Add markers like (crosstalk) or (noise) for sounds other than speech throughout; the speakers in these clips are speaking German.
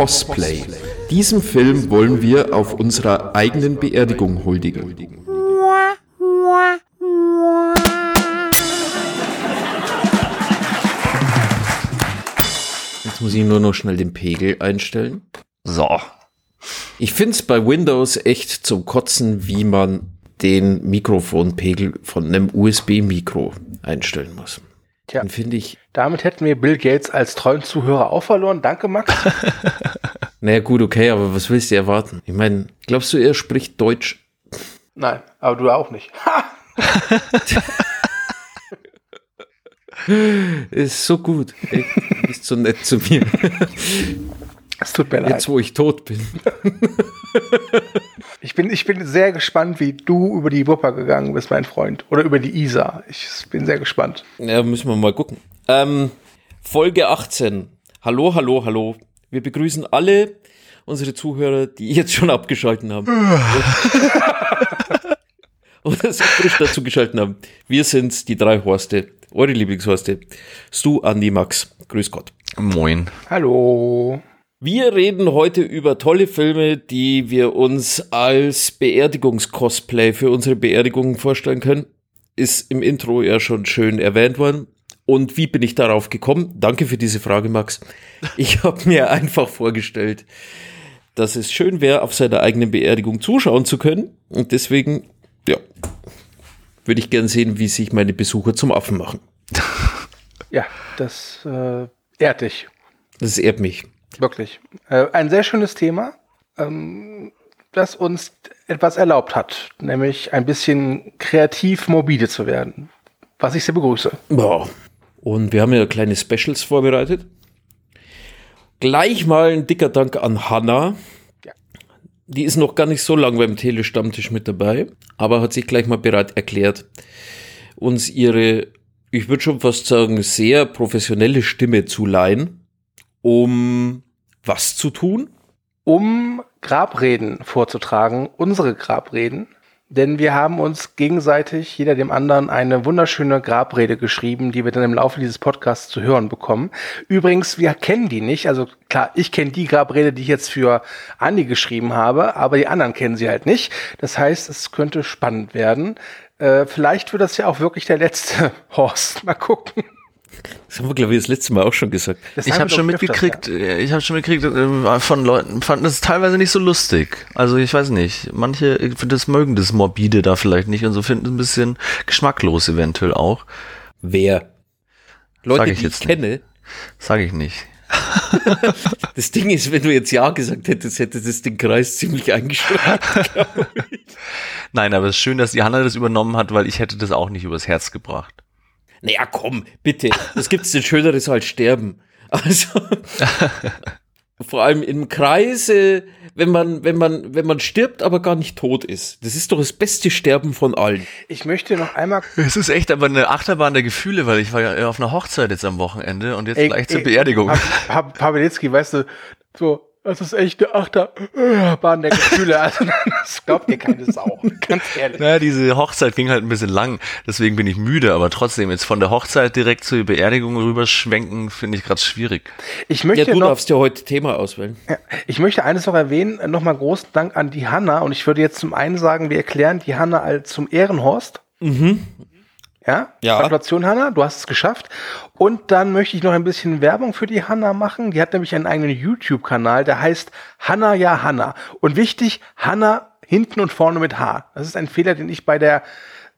Cosplay. Diesem Film wollen wir auf unserer eigenen Beerdigung huldigen. Jetzt muss ich nur noch schnell den Pegel einstellen. So. Ich finde es bei Windows echt zum Kotzen, wie man den Mikrofonpegel von einem USB-Mikro einstellen muss. Tja. Den finde ich, Damit hätten wir Bill Gates als treuen Zuhörer auch verloren. Danke, Max. (laughs) naja gut, okay, aber was willst du erwarten? Ich meine, glaubst du, er spricht Deutsch? Nein, aber du auch nicht. (laughs) Ist so gut. Ey, du bist so nett zu mir. Es tut mir leid. Jetzt, wo ich tot bin. (laughs) Ich bin, ich bin sehr gespannt, wie du über die Wupper gegangen bist, mein Freund. Oder über die Isar. Ich bin sehr gespannt. Ja, müssen wir mal gucken. Ähm, Folge 18. Hallo, hallo, hallo. Wir begrüßen alle unsere Zuhörer, die (laughs) jetzt schon abgeschalten haben. (laughs) Oder sich frisch dazu geschalten haben. Wir sind's, die drei Horste. Eure Lieblingshorste. Stu, Andi, Max. Grüß Gott. Moin. Hallo. Wir reden heute über tolle Filme, die wir uns als Beerdigungskosplay für unsere Beerdigungen vorstellen können. Ist im Intro ja schon schön erwähnt worden. Und wie bin ich darauf gekommen? Danke für diese Frage, Max. Ich (laughs) habe mir einfach vorgestellt, dass es schön wäre, auf seiner eigenen Beerdigung zuschauen zu können. Und deswegen, ja, würde ich gern sehen, wie sich meine Besucher zum Affen machen. (laughs) Ja, das äh, ehrt dich. Das ehrt mich. Wirklich. Äh, ein sehr schönes Thema, ähm, das uns etwas erlaubt hat, nämlich ein bisschen kreativ morbide zu werden. Was ich sehr begrüße. Ja. Und wir haben ja kleine Specials vorbereitet. Gleich mal ein dicker Dank an Hanna. Ja. Die ist noch gar nicht so lange beim Telestammtisch mit dabei, aber hat sich gleich mal bereit erklärt, uns ihre, ich würde schon fast sagen, sehr professionelle Stimme zu leihen, um was zu tun? Um Grabreden vorzutragen, unsere Grabreden. Denn wir haben uns gegenseitig, jeder dem anderen, eine wunderschöne Grabrede geschrieben, die wir dann im Laufe dieses Podcasts zu hören bekommen. Übrigens, wir kennen die nicht. Also klar, ich kenne die Grabrede, die ich jetzt für Andi geschrieben habe, aber die anderen kennen sie halt nicht. Das heißt, es könnte spannend werden. Äh, vielleicht wird das ja auch wirklich der letzte (laughs) Horst. Mal gucken. Das haben wir, glaube ich, das letzte Mal auch schon gesagt. Das Ich habe wir schon doch öfters, mitgekriegt, äh, ich habe schon mitgekriegt äh, von Leuten, fanden das teilweise nicht so lustig. Also ich weiß nicht, manche das mögen das morbide da vielleicht nicht und so finden es ein bisschen geschmacklos eventuell auch. Wer? Leute, Sag ich die jetzt ich kenne. Sage ich nicht. (laughs) Das Ding ist, wenn du jetzt Ja gesagt hättest, hätte das den Kreis ziemlich eingeschränkt. (laughs) Nein, aber es ist schön, dass die Hanna das übernommen hat, weil ich hätte das auch nicht übers Herz gebracht. Naja, komm, bitte. Was gibt's denn Schöneres als sterben? (laughs) Also, vor allem im Kreise, wenn man, wenn man, wenn man stirbt, aber gar nicht tot ist. Das ist doch das beste Sterben von allen. Ich möchte noch einmal Es ist echt aber eine Achterbahn der Gefühle, weil ich war ja auf einer Hochzeit jetzt am Wochenende und jetzt Ey, gleich zur ey, Beerdigung. Pa Pawelitzki, weißt du, so, das ist echt eine Achterbahn der Gefühle. Also, (laughs) das glaubt dir keine Sau. Ganz ehrlich. Naja, diese Hochzeit ging halt ein bisschen lang, deswegen bin ich müde, aber trotzdem jetzt von der Hochzeit direkt zur Beerdigung rüberschwenken, finde ich gerade schwierig. Ich Ja, möchte du noch, darfst ja heute Thema auswählen. ja, ich möchte eines noch erwähnen. Nochmal großen Dank an die Hanna. Und ich würde jetzt zum einen sagen, wir erklären die Hanna als zum Ehrenhorst. Ja? Ja. Gratulation, Hanna. Du hast es geschafft. Und dann möchte ich noch ein bisschen Werbung für die Hanna machen. Die hat nämlich einen eigenen YouTube-Kanal, der heißt Hanna ja Hanna. Und wichtig, Hanna hinten und vorne mit H. Das ist ein Fehler, den ich bei der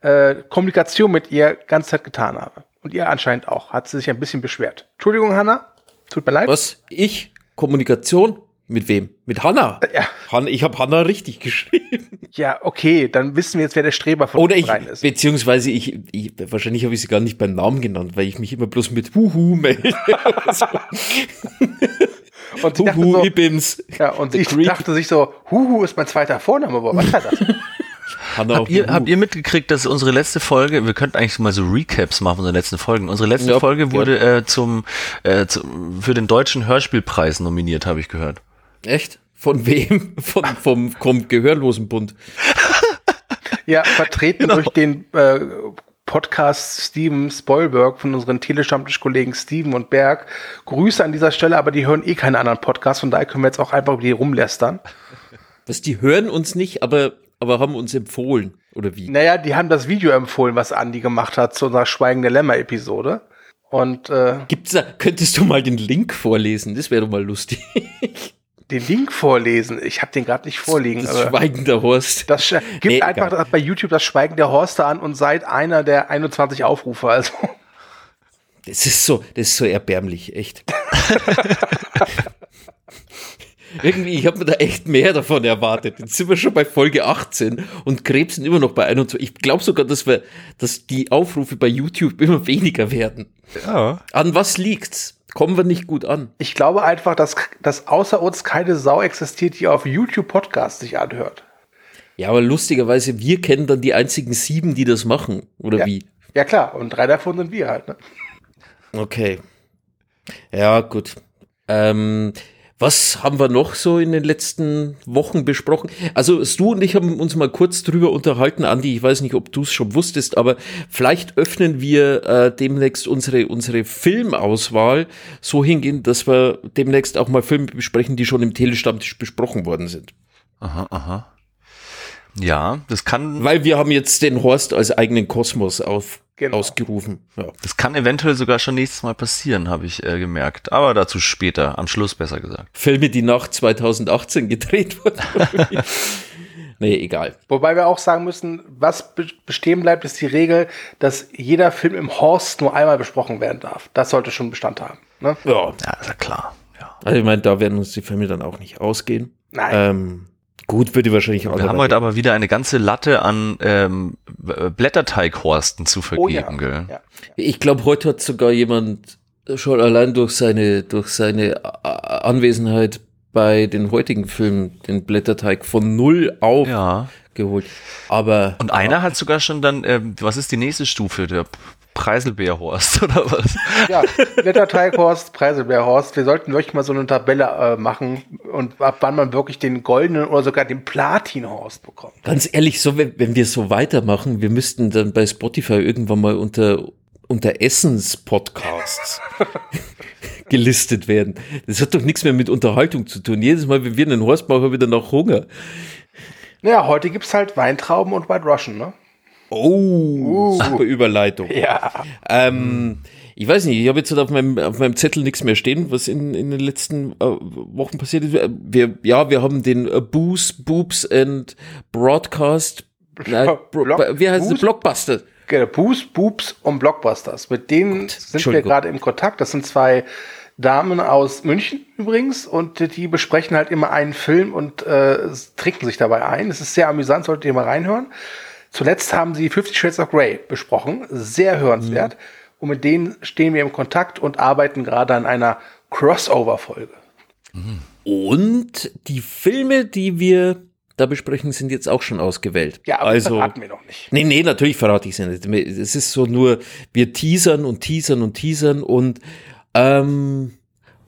äh, Kommunikation mit ihr ganze Zeit getan habe. Und ihr anscheinend auch. Hat sie sich ein bisschen beschwert. Entschuldigung, Hanna. Tut mir leid. Was? Ich? Kommunikation? Mit wem? Mit Hanna? Ja. Han ich habe Hanna richtig (laughs) geschrieben. Ja, okay, dann wissen wir jetzt, wer der Streber von Oder uns ich, rein ist. beziehungsweise ich, ich wahrscheinlich habe ich sie gar nicht beim Namen genannt, weil ich mich immer bloß mit Huhu melde. (laughs) Und sie dachte Huhu, so, Ibims. ja, und The sie Creep. dachte sich so, Huhu ist mein zweiter Vorname, aber was war das? (laughs) Habt ihr, habt ihr mitgekriegt, dass unsere letzte Folge, wir könnten eigentlich mal so Recaps machen von unseren letzten Folgen. Unsere letzte Ja, Folge wurde äh, zum, äh, zum für den deutschen Hörspielpreis nominiert, habe ich gehört. Echt? Von wem? (laughs) Von, vom, vom Gehörlosenbund. Ja, vertreten Genau. durch den äh, Podcast Steven Spoilberg von unseren Telestammtisch-Kollegen Steven und Berg. Grüße an dieser Stelle, aber die hören eh keine anderen Podcasts, von daher können wir jetzt auch einfach über die rumlästern. Was, die hören uns nicht, aber, aber haben uns empfohlen, oder wie? Naja, die haben das Video empfohlen, was Andi gemacht hat zu unserer Schweigende Lämmer-Episode. Und äh, Gibt's da, könntest du mal den Link vorlesen? Das wäre doch mal lustig. (laughs) den Link vorlesen. Ich habe den gerade nicht vorliegen. Das aber schweigende Horst. das sch- gibt Nee, einfach egal. bei YouTube das Schweigen der Horste an und seid einer der 21 Aufrufe. Also Das ist so, das ist so erbärmlich, echt. (laughs) Irgendwie, ich habe mir da echt mehr davon erwartet. Jetzt sind wir schon bei Folge 18 und krebsen immer noch bei 21. Ich glaube sogar, dass wir, dass die Aufrufe bei YouTube immer weniger werden. Ja. An was liegt's? Kommen wir nicht gut an. ich glaube einfach, dass, dass außer uns keine Sau existiert, die auf YouTube Podcasts sich anhört. Ja, aber lustigerweise, wir kennen dann die einzigen sieben, die das machen. Oder Ja. wie? Ja klar, und drei davon sind wir halt. Ne? Okay. Ja, gut. Ähm, was haben wir noch so in den letzten Wochen besprochen? Also Stu und ich haben uns mal kurz drüber unterhalten, Andi, ich weiß nicht, ob du es schon wusstest, aber vielleicht öffnen wir äh, demnächst unsere, unsere Filmauswahl so hingehen, dass wir demnächst auch mal Filme besprechen, die schon im Telestammtisch besprochen worden sind. Aha, aha. Ja, das kann, Weil wir haben jetzt den Horst als eigenen Kosmos auf, Genau. ausgerufen. Ja. das kann eventuell sogar schon nächstes Mal passieren, habe ich äh, gemerkt. Aber dazu später, am Schluss besser gesagt. Filme, die nach 2018 gedreht wurden. (laughs) nee, egal. Wobei wir auch sagen müssen, was be bestehen bleibt, ist die Regel, dass jeder Film im Horst nur einmal besprochen werden darf. Das sollte schon Bestand haben. Ne? Ja, Ja, ist ja klar. Ja. also ich meine, da werden uns die Filme dann auch nicht ausgehen. Nein. Ähm, gut, würde wahrscheinlich auch Wir haben heute aber wieder eine ganze Latte an ähm, B- Blätterteighorsten zu Oh ja. vergeben, gell? ja. Ich glaube, heute hat sogar jemand schon allein durch seine, durch seine A- Anwesenheit bei den heutigen Filmen den Blätterteig von null auf Ja. geholt. Aber Und einer hat sogar schon dann, ähm, was ist die nächste Stufe? Der Preiselbeerhorst (laughs) oder was? Ja, Blätterteighorst, Preiselbeerhorst. Wir sollten wirklich mal so eine Tabelle äh, machen und ab wann man wirklich den goldenen oder sogar den Platinhorst bekommt. ganz ehrlich, so wenn, wenn wir so weitermachen, wir müssten dann bei Spotify irgendwann mal unter unter Essens-Podcasts (laughs) gelistet werden. Das hat doch nichts mehr mit Unterhaltung zu tun. Jedes Mal, wenn wir einen Horst machen, haben wir wieder nach Hunger. Naja, heute gibt's halt Weintrauben und White Russian, ne? Oh, super Überleitung. Ja. Ähm, ich weiß nicht, ich habe jetzt auf meinem, auf meinem Zettel nichts mehr stehen, was in, in den letzten äh, Wochen passiert ist. Wir, ja, wir haben den äh, Booze, Boobs and Broadcast, (laughs) nein, Bro, Block- wie heißt es? Booze? Blockbuster. Genau, Boos, Boobs und Blockbusters. Mit denen sind wir gerade im Kontakt. Das sind zwei Damen aus München übrigens und die besprechen halt immer einen Film und äh, trinken sich dabei ein. Es ist sehr amüsant, solltet ihr mal reinhören. Zuletzt haben sie Fifty Shades of Grey besprochen. Sehr hörenswert. Und mit denen stehen wir im Kontakt und arbeiten gerade an einer Crossover-Folge. Und die Filme, die wir da besprechen, sind jetzt auch schon ausgewählt. Ja, aber also, das verraten wir noch nicht. Nee, nee, natürlich verrate ich es nicht. Es ist so nur, wir teasern und teasern und teasern und ähm,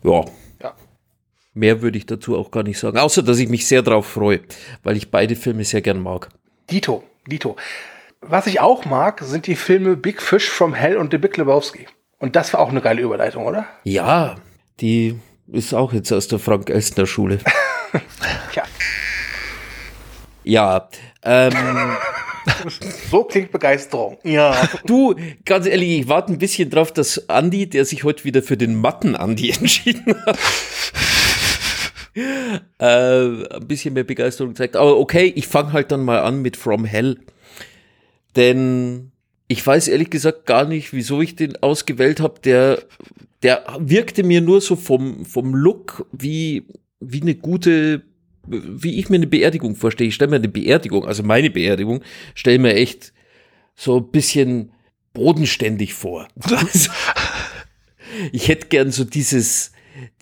ja, Ja. mehr würde ich dazu auch gar nicht sagen. Außer, dass ich mich sehr drauf freue, weil ich beide Filme sehr gern mag. Dito, Dito. Was ich auch mag, sind die Filme Big Fish from Hell und The Big Lebowski. Und das war auch eine geile Überleitung, oder? Ja, die ist auch jetzt aus der Frank-Elstner-Schule. (laughs) Tja, ja, ähm, (laughs) so klingt Begeisterung. Ja. du, ganz ehrlich, ich warte ein bisschen drauf, dass Andi, der sich heute wieder für den Matten-Andi (laughs) entschieden hat, äh, ein bisschen mehr Begeisterung zeigt. Aber okay, ich fange halt dann mal an mit From Hell. Denn ich weiß ehrlich gesagt gar nicht, wieso ich den ausgewählt habe. Der, der wirkte mir nur so vom, vom Look wie, wie eine gute, wie ich mir eine Beerdigung vorstelle. Ich stelle mir eine Beerdigung, also meine Beerdigung, stelle mir echt so ein bisschen bodenständig vor. (laughs) Also, ich hätte gern so dieses,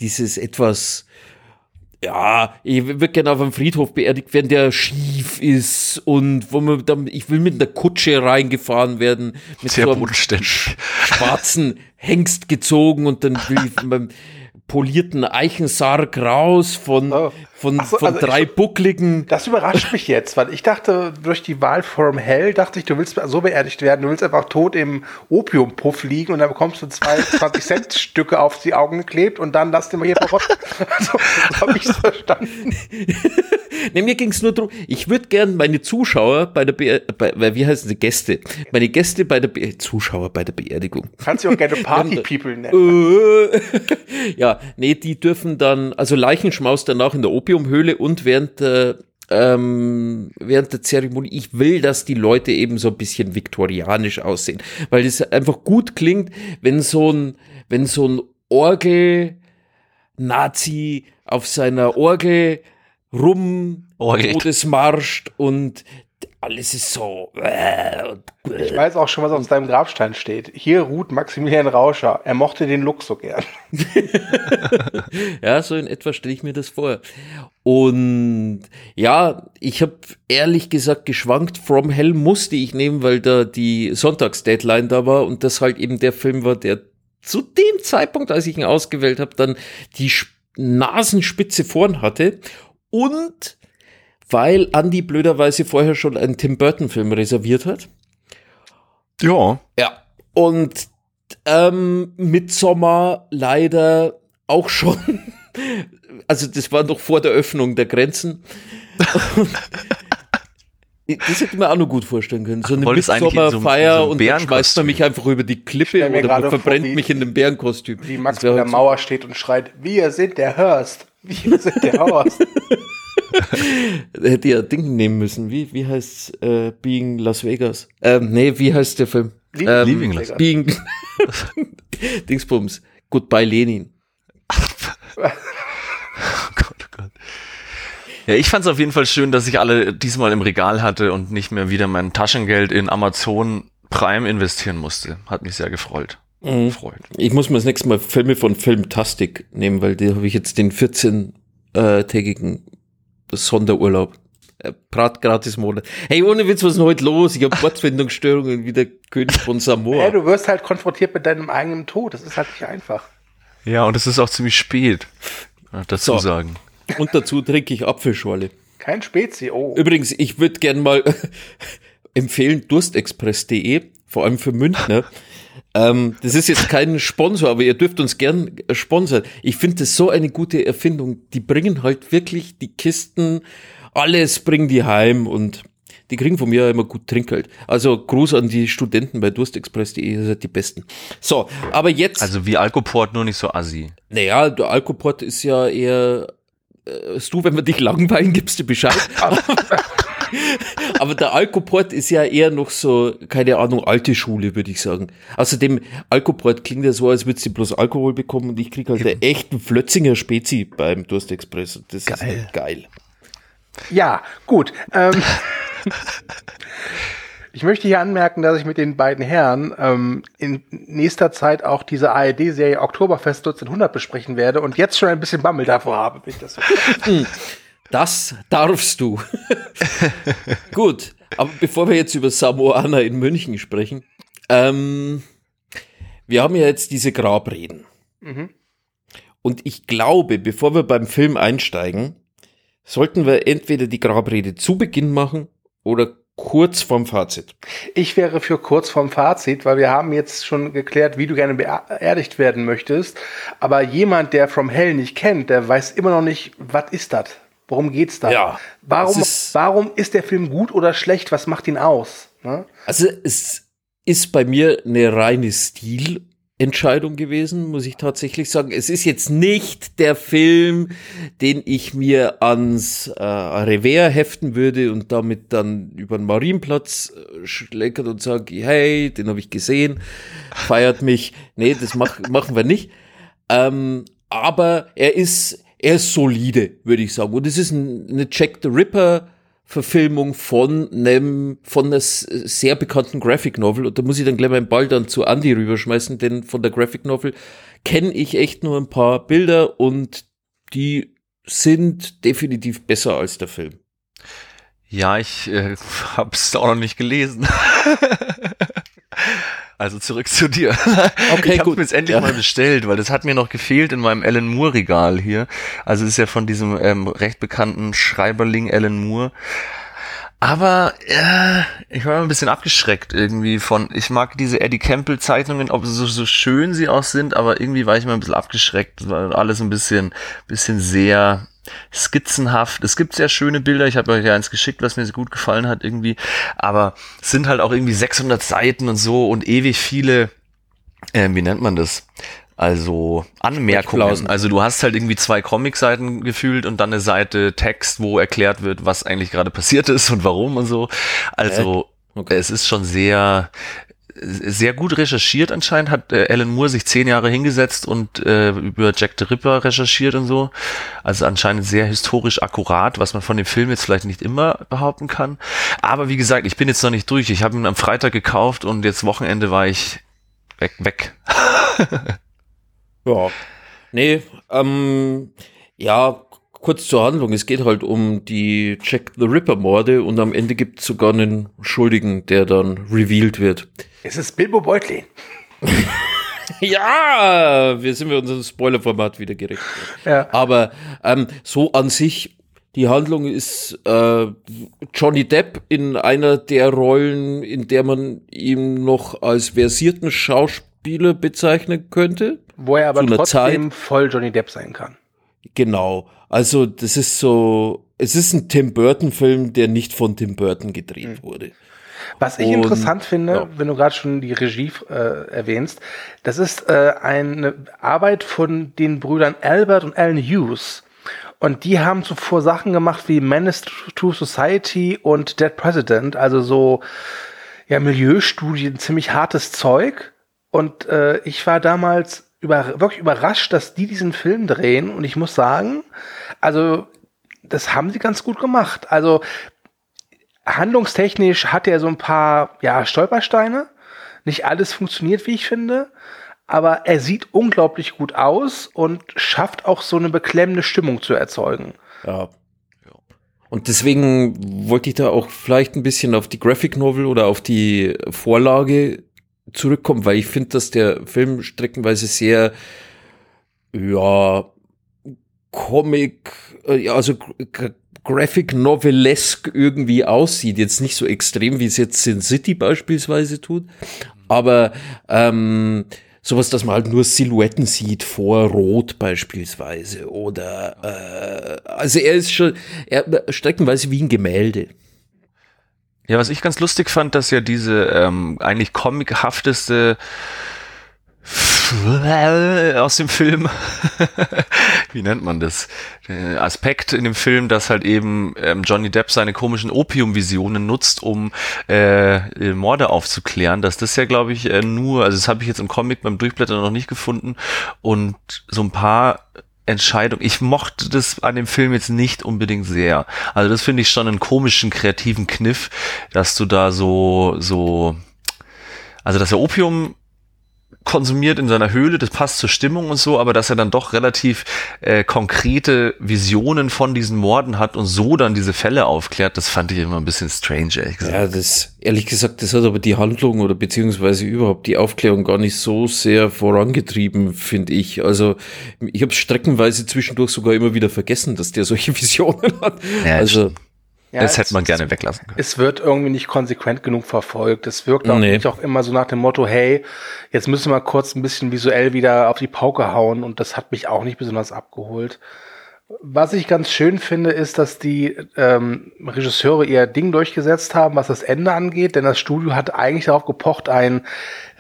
dieses etwas, ja, ich würde gerne auf einem Friedhof beerdigt werden, der schief ist und wo man dann, ich will mit einer Kutsche reingefahren werden, mit Sehr so einem schwarzen Hengst gezogen und dann will ich mit meinem polierten Eichensarg raus von, Oh. Von, so, von also drei ich- buckligen. Das überrascht mich jetzt, weil ich dachte, durch die Wahl from Hell dachte ich, du willst so beerdigt werden, du willst einfach tot im Opiumpuff liegen und dann bekommst du zwei (laughs) 20-Cent-Stücke auf die Augen geklebt und dann lass den mal hier verrotten. (laughs) Also, so habe ich es verstanden. (laughs) Ne, mir ging es nur darum, ich würde gern meine Zuschauer bei der bei, bei, wie heißen sie, Gäste, meine Gäste bei der Be Zuschauer bei der Beerdigung. Kannst du auch gerne Party-People nennen. Äh, ja, nee, die dürfen dann, also Leichenschmaus danach in der Opiumhöhle und während der, ähm, während der Zeremonie. Ich will, dass die Leute eben so ein bisschen viktorianisch aussehen, weil es einfach gut klingt, wenn so ein, wenn so ein Orgel-Nazi auf seiner Orgel rum Orgelt. Todesmarscht und alles ist so. Äh, Ich weiß auch schon, was auf deinem Grabstein steht. Hier ruht Maximilian Rauscher. Er mochte den Look so gern. (laughs) Ja, so in etwa stelle ich mir das vor. Und ja, ich habe ehrlich gesagt geschwankt. From Hell musste ich nehmen, weil da die Sonntagsdeadline da war und das halt eben der Film war, der zu dem Zeitpunkt, als ich ihn ausgewählt habe, dann die Sp- Nasenspitze vorn hatte. Und weil Andy blöderweise vorher schon einen Tim Burton-Film reserviert hat. Ja. Ja. Und ähm, Midsommar leider auch schon. (laughs) Also das war noch vor der Öffnung der Grenzen. (laughs) das hätte ich mir auch noch gut vorstellen können. So eine so Midsommerfeier so einem und dann schmeißt man mich einfach über die Klippe oder vor, verbrennt wie- mich in einem Bärenkostüm. Wie Max vor der halt so- Mauer steht und schreit, wir sind der Hurst. Wir sind der Horst. (laughs) (laughs) Hätte ja Ding nehmen müssen. Wie, wie heißt's? Äh, Being Las Vegas. Ähm, nee, wie heißt der Film? Leaving ähm, Leaving Las Vegas. Being (laughs) Dingsbums. Goodbye Lenin. (laughs) Oh Gott, oh Gott. Ja, ich fand es auf jeden Fall schön, dass ich alle diesmal im Regal hatte und nicht mehr wieder mein Taschengeld in Amazon Prime investieren musste. Hat mich sehr gefreut. Mhm. Freut. Ich muss mir das nächste Mal Filme von Filmtastic nehmen, weil die habe ich jetzt den 14-tägigen Sonderurlaub. Äh, Brat gratis Monat. Hey, ohne Witz, was ist denn heute los? Ich habe (laughs) Wortfindungsstörungen wie der König von Ja, Samoa. du wirst halt konfrontiert mit deinem eigenen Tod. Das ist halt nicht einfach. Ja, und es ist auch ziemlich spät. Ja, dazu So. sagen. Und dazu trinke ich Apfelschorle. Kein Spezi. Oh. Übrigens, ich würde gern mal (laughs) empfehlen, durstexpress.de, vor allem für Münchner. (laughs) Ähm, das ist jetzt kein Sponsor, aber ihr dürft uns gern sponsern. Ich finde das so eine gute Erfindung. Die bringen halt wirklich die Kisten, alles bringen die heim und die kriegen von mir immer gut Trinkgeld. Also Gruß an die Studenten bei durstexpress.de, ihr seid die Besten. So, aber jetzt. Also wie Alkoport, nur nicht so assi. Naja, der Alkoport ist ja eher, äh, du, wenn wir dich langweilen, gibst du Bescheid. (laughs) Aber der Alkoport ist ja eher noch so, keine Ahnung, alte Schule, würde ich sagen. Außerdem, Alkoport klingt ja so, als würdest du bloß Alkohol bekommen und ich krieg halt einen echten Flötzinger Spezi beim Durstexpress. Und Das ist Geil. halt geil. Ja, gut. Ähm, ich möchte hier anmerken, dass ich mit den beiden Herren ähm, in nächster Zeit auch diese ARD-Serie Oktoberfest 1900 besprechen werde und jetzt schon ein bisschen Bammel davor habe. Wenn ich das so (laughs) Das darfst du. (laughs) Gut, aber bevor wir jetzt über Samoana in München sprechen, ähm, wir haben ja jetzt diese Grabreden. Und ich glaube, bevor wir beim Film einsteigen, sollten wir entweder die Grabrede zu Beginn machen oder kurz vorm Fazit. Ich wäre für kurz vorm Fazit, weil wir haben jetzt schon geklärt, wie du gerne beerdigt werden möchtest. Aber jemand, der From Hell nicht kennt, der weiß immer noch nicht, was ist das? Worum geht's da? Ja, warum, ist- warum ist der Film gut oder schlecht? Was macht ihn aus? Ne? Also es ist bei mir eine reine Stilentscheidung gewesen, muss ich tatsächlich sagen. Es ist jetzt nicht der Film, den ich mir ans äh, Revers heften würde und damit dann über den Marienplatz äh, schleckert und sage, hey, den habe ich gesehen, feiert mich. Nee, das mach, (laughs) machen wir nicht. Ähm, aber er ist, er ist solide, würde ich sagen. Und es ist ein, eine Jack the Ripper Verfilmung von einem, von einer sehr bekannten Graphic Novel. Und da muss ich dann gleich meinen Ball dann zu Andy rüberschmeißen, denn von der Graphic Novel kenne ich echt nur ein paar Bilder und die sind definitiv besser als der Film. Ja, ich äh, (laughs) hab's auch noch nicht gelesen. (laughs) Also zurück zu dir. (laughs) Okay, ich habe mir jetzt endlich Ja. mal bestellt, weil das hat mir noch gefehlt in meinem Alan Moore Regal hier. Also es ist ja von diesem ähm, recht bekannten Schreiberling Alan Moore. Aber äh, ich war ein bisschen abgeschreckt irgendwie von, ich mag diese Eddie Campbell Zeichnungen, ob so, so schön sie auch sind, aber irgendwie war ich mal ein bisschen abgeschreckt, weil alles ein bisschen, bisschen sehr skizzenhaft. Es gibt sehr schöne Bilder, ich habe euch ja eins geschickt, was mir so gut gefallen hat irgendwie, aber es sind halt auch irgendwie 600 Seiten und so und ewig viele, äh, wie nennt man das? Also Anmerkungen. Also du hast halt irgendwie zwei Comic-Seiten gefühlt und dann eine Seite Text, wo erklärt wird, was eigentlich gerade passiert ist und warum und so. Also Okay. es ist schon sehr sehr gut recherchiert anscheinend, hat äh, Alan Moore sich zehn Jahre hingesetzt und äh, über Jack the Ripper recherchiert und so. Also anscheinend sehr historisch akkurat, was man von dem Film jetzt vielleicht nicht immer behaupten kann. Aber wie gesagt, ich bin jetzt noch nicht durch. Ich habe ihn am Freitag gekauft und jetzt Wochenende war ich weg. weg. (laughs) Ja. Nee, ähm, ja, kurz zur Handlung. Es geht halt um die Jack the Ripper Morde und am Ende gibt es sogar einen Schuldigen, der dann revealed wird. Es ist Bilbo Beutlin. (laughs) Ja, wir sind mit unserem Spoiler-Format wieder gerecht. Ja. Aber ähm, so an sich, die Handlung ist äh, Johnny Depp in einer der Rollen, in der man ihn noch als versierten Schauspieler bezeichnen könnte. Wo er aber trotzdem voll Johnny Depp sein kann. Genau. Also das ist so, es ist ein Tim Burton-Film, der nicht von Tim Burton gedreht wurde. Was ich Und- interessant finde, ja. wenn du gerade schon die Regie äh, erwähnst, das ist äh, eine Arbeit von den Brüdern Albert und Alan Hughes. Und die haben zuvor Sachen gemacht wie Menace to Society und Dead President, also so ja, Milieustudien, ziemlich hartes Zeug. Und äh, ich war damals über, wirklich überrascht, dass die diesen Film drehen. Und ich muss sagen, also das haben sie ganz gut gemacht. Also handlungstechnisch hat er so ein paar ja, Stolpersteine. Nicht alles funktioniert, wie ich finde. Aber er sieht unglaublich gut aus und schafft auch so eine beklemmende Stimmung zu erzeugen. Ja. Und deswegen wollte ich da auch vielleicht ein bisschen auf die Graphic Novel oder auf die Vorlage zurückkommen, weil ich finde, dass der Film streckenweise sehr, ja, Comic, äh, also Graphic Novelesque irgendwie aussieht. Jetzt nicht so extrem, wie es jetzt Sin City beispielsweise tut, aber ähm, sowas, dass man halt nur Silhouetten sieht vor Rot beispielsweise oder äh, also er ist schon er streckenweise wie ein Gemälde. Ja, was ich ganz lustig fand, dass ja diese ähm, eigentlich comichafteste (laughs) aus dem Film, (laughs) wie nennt man das, äh, Aspekt in dem Film, dass halt eben ähm, Johnny Depp seine komischen Opiumvisionen nutzt, um äh, Morde aufzuklären, dass das ja, glaube ich, äh, nur, also das habe ich jetzt im Comic beim Durchblättern noch nicht gefunden. Und so ein paar Entscheidung. Ich mochte das an dem Film jetzt nicht unbedingt sehr. Also das finde ich schon einen komischen kreativen Kniff, dass du da so so also dass er Opium konsumiert in seiner Höhle, das passt zur Stimmung und so, aber dass er dann doch relativ äh, konkrete Visionen von diesen Morden hat und so dann diese Fälle aufklärt, das fand ich immer ein bisschen strange, ehrlich gesagt. Ja, das ehrlich gesagt, das hat aber die Handlung oder beziehungsweise überhaupt die Aufklärung gar nicht so sehr vorangetrieben, finde ich. Also ich habe streckenweise zwischendurch sogar immer wieder vergessen, dass der solche (laughs) Visionen hat. Ja, also Ja, das hätte man gerne weglassen können. Es wird irgendwie nicht konsequent genug verfolgt. Es wirkt auch, Nee. nicht auch immer so nach dem Motto, hey, jetzt müssen wir kurz ein bisschen visuell wieder auf die Pauke hauen und das hat mich auch nicht besonders abgeholt. Was ich ganz schön finde, ist, dass die ähm, Regisseure ihr Ding durchgesetzt haben, was das Ende angeht, denn das Studio hat eigentlich darauf gepocht, ein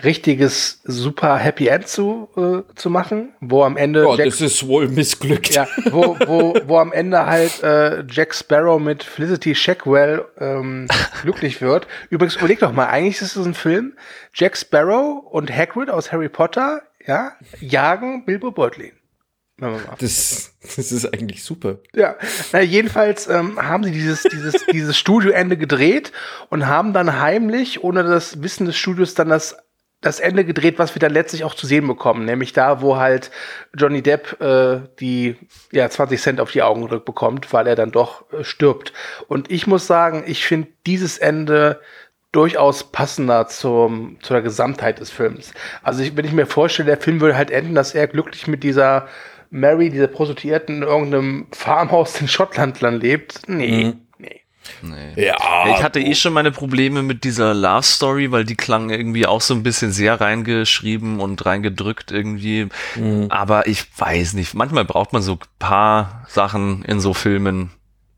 richtiges super Happy End zu, äh, zu machen, wo am Ende ja, Jack- das ist wohl missglückt. ja, wo, wo, wo am Ende halt äh, Jack Sparrow mit Felicity Shackwell ähm, (laughs) glücklich wird. Übrigens, überleg doch mal, eigentlich ist es ein Film. Jack Sparrow und Hagrid aus Harry Potter, ja, jagen Bilbo Beutlin. Das, das ist eigentlich super. Ja, na, jedenfalls ähm, haben sie dieses, dieses, (laughs) dieses Studioende gedreht und haben dann heimlich, ohne das Wissen des Studios, dann das, das Ende gedreht, was wir dann letztlich auch zu sehen bekommen. Nämlich da, wo halt Johnny Depp äh, die ja, 20 Cent auf die Augen gedrückt bekommt, weil er dann doch äh, stirbt. Und ich muss sagen, ich finde dieses Ende durchaus passender zum, zu der Gesamtheit des Films. Also ich, wenn ich mir vorstelle, der Film würde halt enden, dass er glücklich mit dieser Mary, dieser Prostituierten in irgendeinem Farmhaus in Schottland dann lebt. Nee, Mhm. nee. Nee. Ja, Ich hatte eh schon meine Probleme mit dieser Love Story, weil die klang irgendwie auch so ein bisschen sehr reingeschrieben und reingedrückt irgendwie. Mhm. Aber ich weiß nicht. Manchmal braucht man so ein paar Sachen in so Filmen,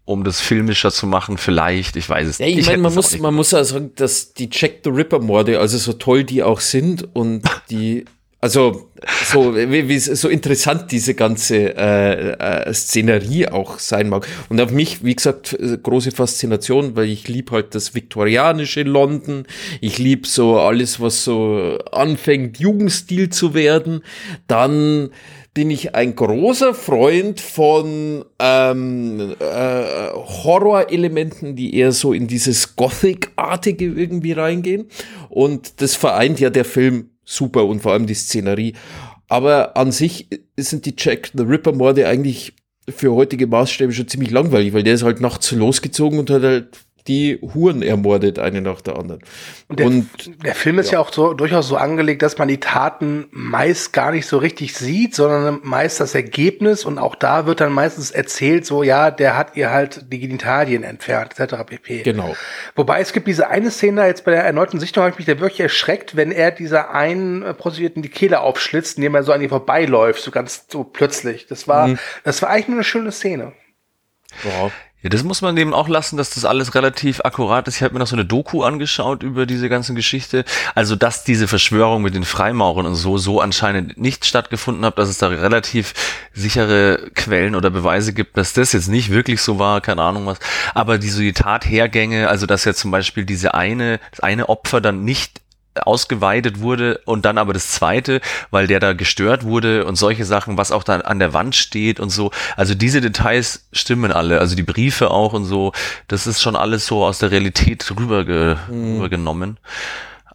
um das filmischer zu machen. Vielleicht, ich weiß es Ja, nicht. ich meine, man muss, nicht man muss ja sagen, dass die Jack the Ripper Morde, also so toll die auch sind und (laughs) die, also so, wie, wie, so interessant diese ganze äh, äh, Szenerie auch sein mag. Und auf mich, wie gesagt, äh, große Faszination, weil ich lieb halt das viktorianische London. Ich lieb so alles, was so anfängt, Jugendstil zu werden. Dann bin ich ein großer Freund von ähm, äh, Horrorelementen, die eher so in dieses Gothic-artige irgendwie reingehen. Und das vereint ja der Film super und vor allem die Szenerie. Aber an sich sind die Jack the Ripper Morde eigentlich für heutige Maßstäbe schon ziemlich langweilig, weil der ist halt nachts losgezogen und hat halt die Huren ermordet, eine nach der anderen. Und der, Und der Film ist ja. auch so, durchaus so angelegt, dass man die Taten meist gar nicht so richtig sieht, sondern meist das Ergebnis und auch da wird dann meistens erzählt, so ja, der hat ihr halt die Genitalien entfernt, etc. pp. genau. Wobei es gibt diese eine Szene, jetzt bei der erneuten Sichtung habe ich mich da wirklich erschreckt, wenn er dieser einen äh, Prostituierten die Kehle aufschlitzt, indem er so an ihr vorbeiläuft, so ganz so plötzlich. Das war, Mhm. das war eigentlich nur eine schöne Szene. Ja. Ja, das muss man eben auch lassen, dass das alles relativ akkurat ist. Ich habe mir noch so eine Doku angeschaut über diese ganze Geschichte. Also, dass diese Verschwörung mit den Freimaurern und so, so anscheinend nicht stattgefunden hat, dass es da relativ sichere Quellen oder Beweise gibt, dass das jetzt nicht wirklich so war, keine Ahnung was. Aber diese die Tathergänge, also dass ja zum Beispiel diese eine, das eine Opfer dann nicht ausgeweidet wurde und dann aber das zweite, weil der da gestört wurde und solche Sachen, was auch dann an der Wand steht und so. Also diese Details stimmen alle, also die Briefe auch und so. Das ist schon alles so aus der Realität rüberge rübergenommen.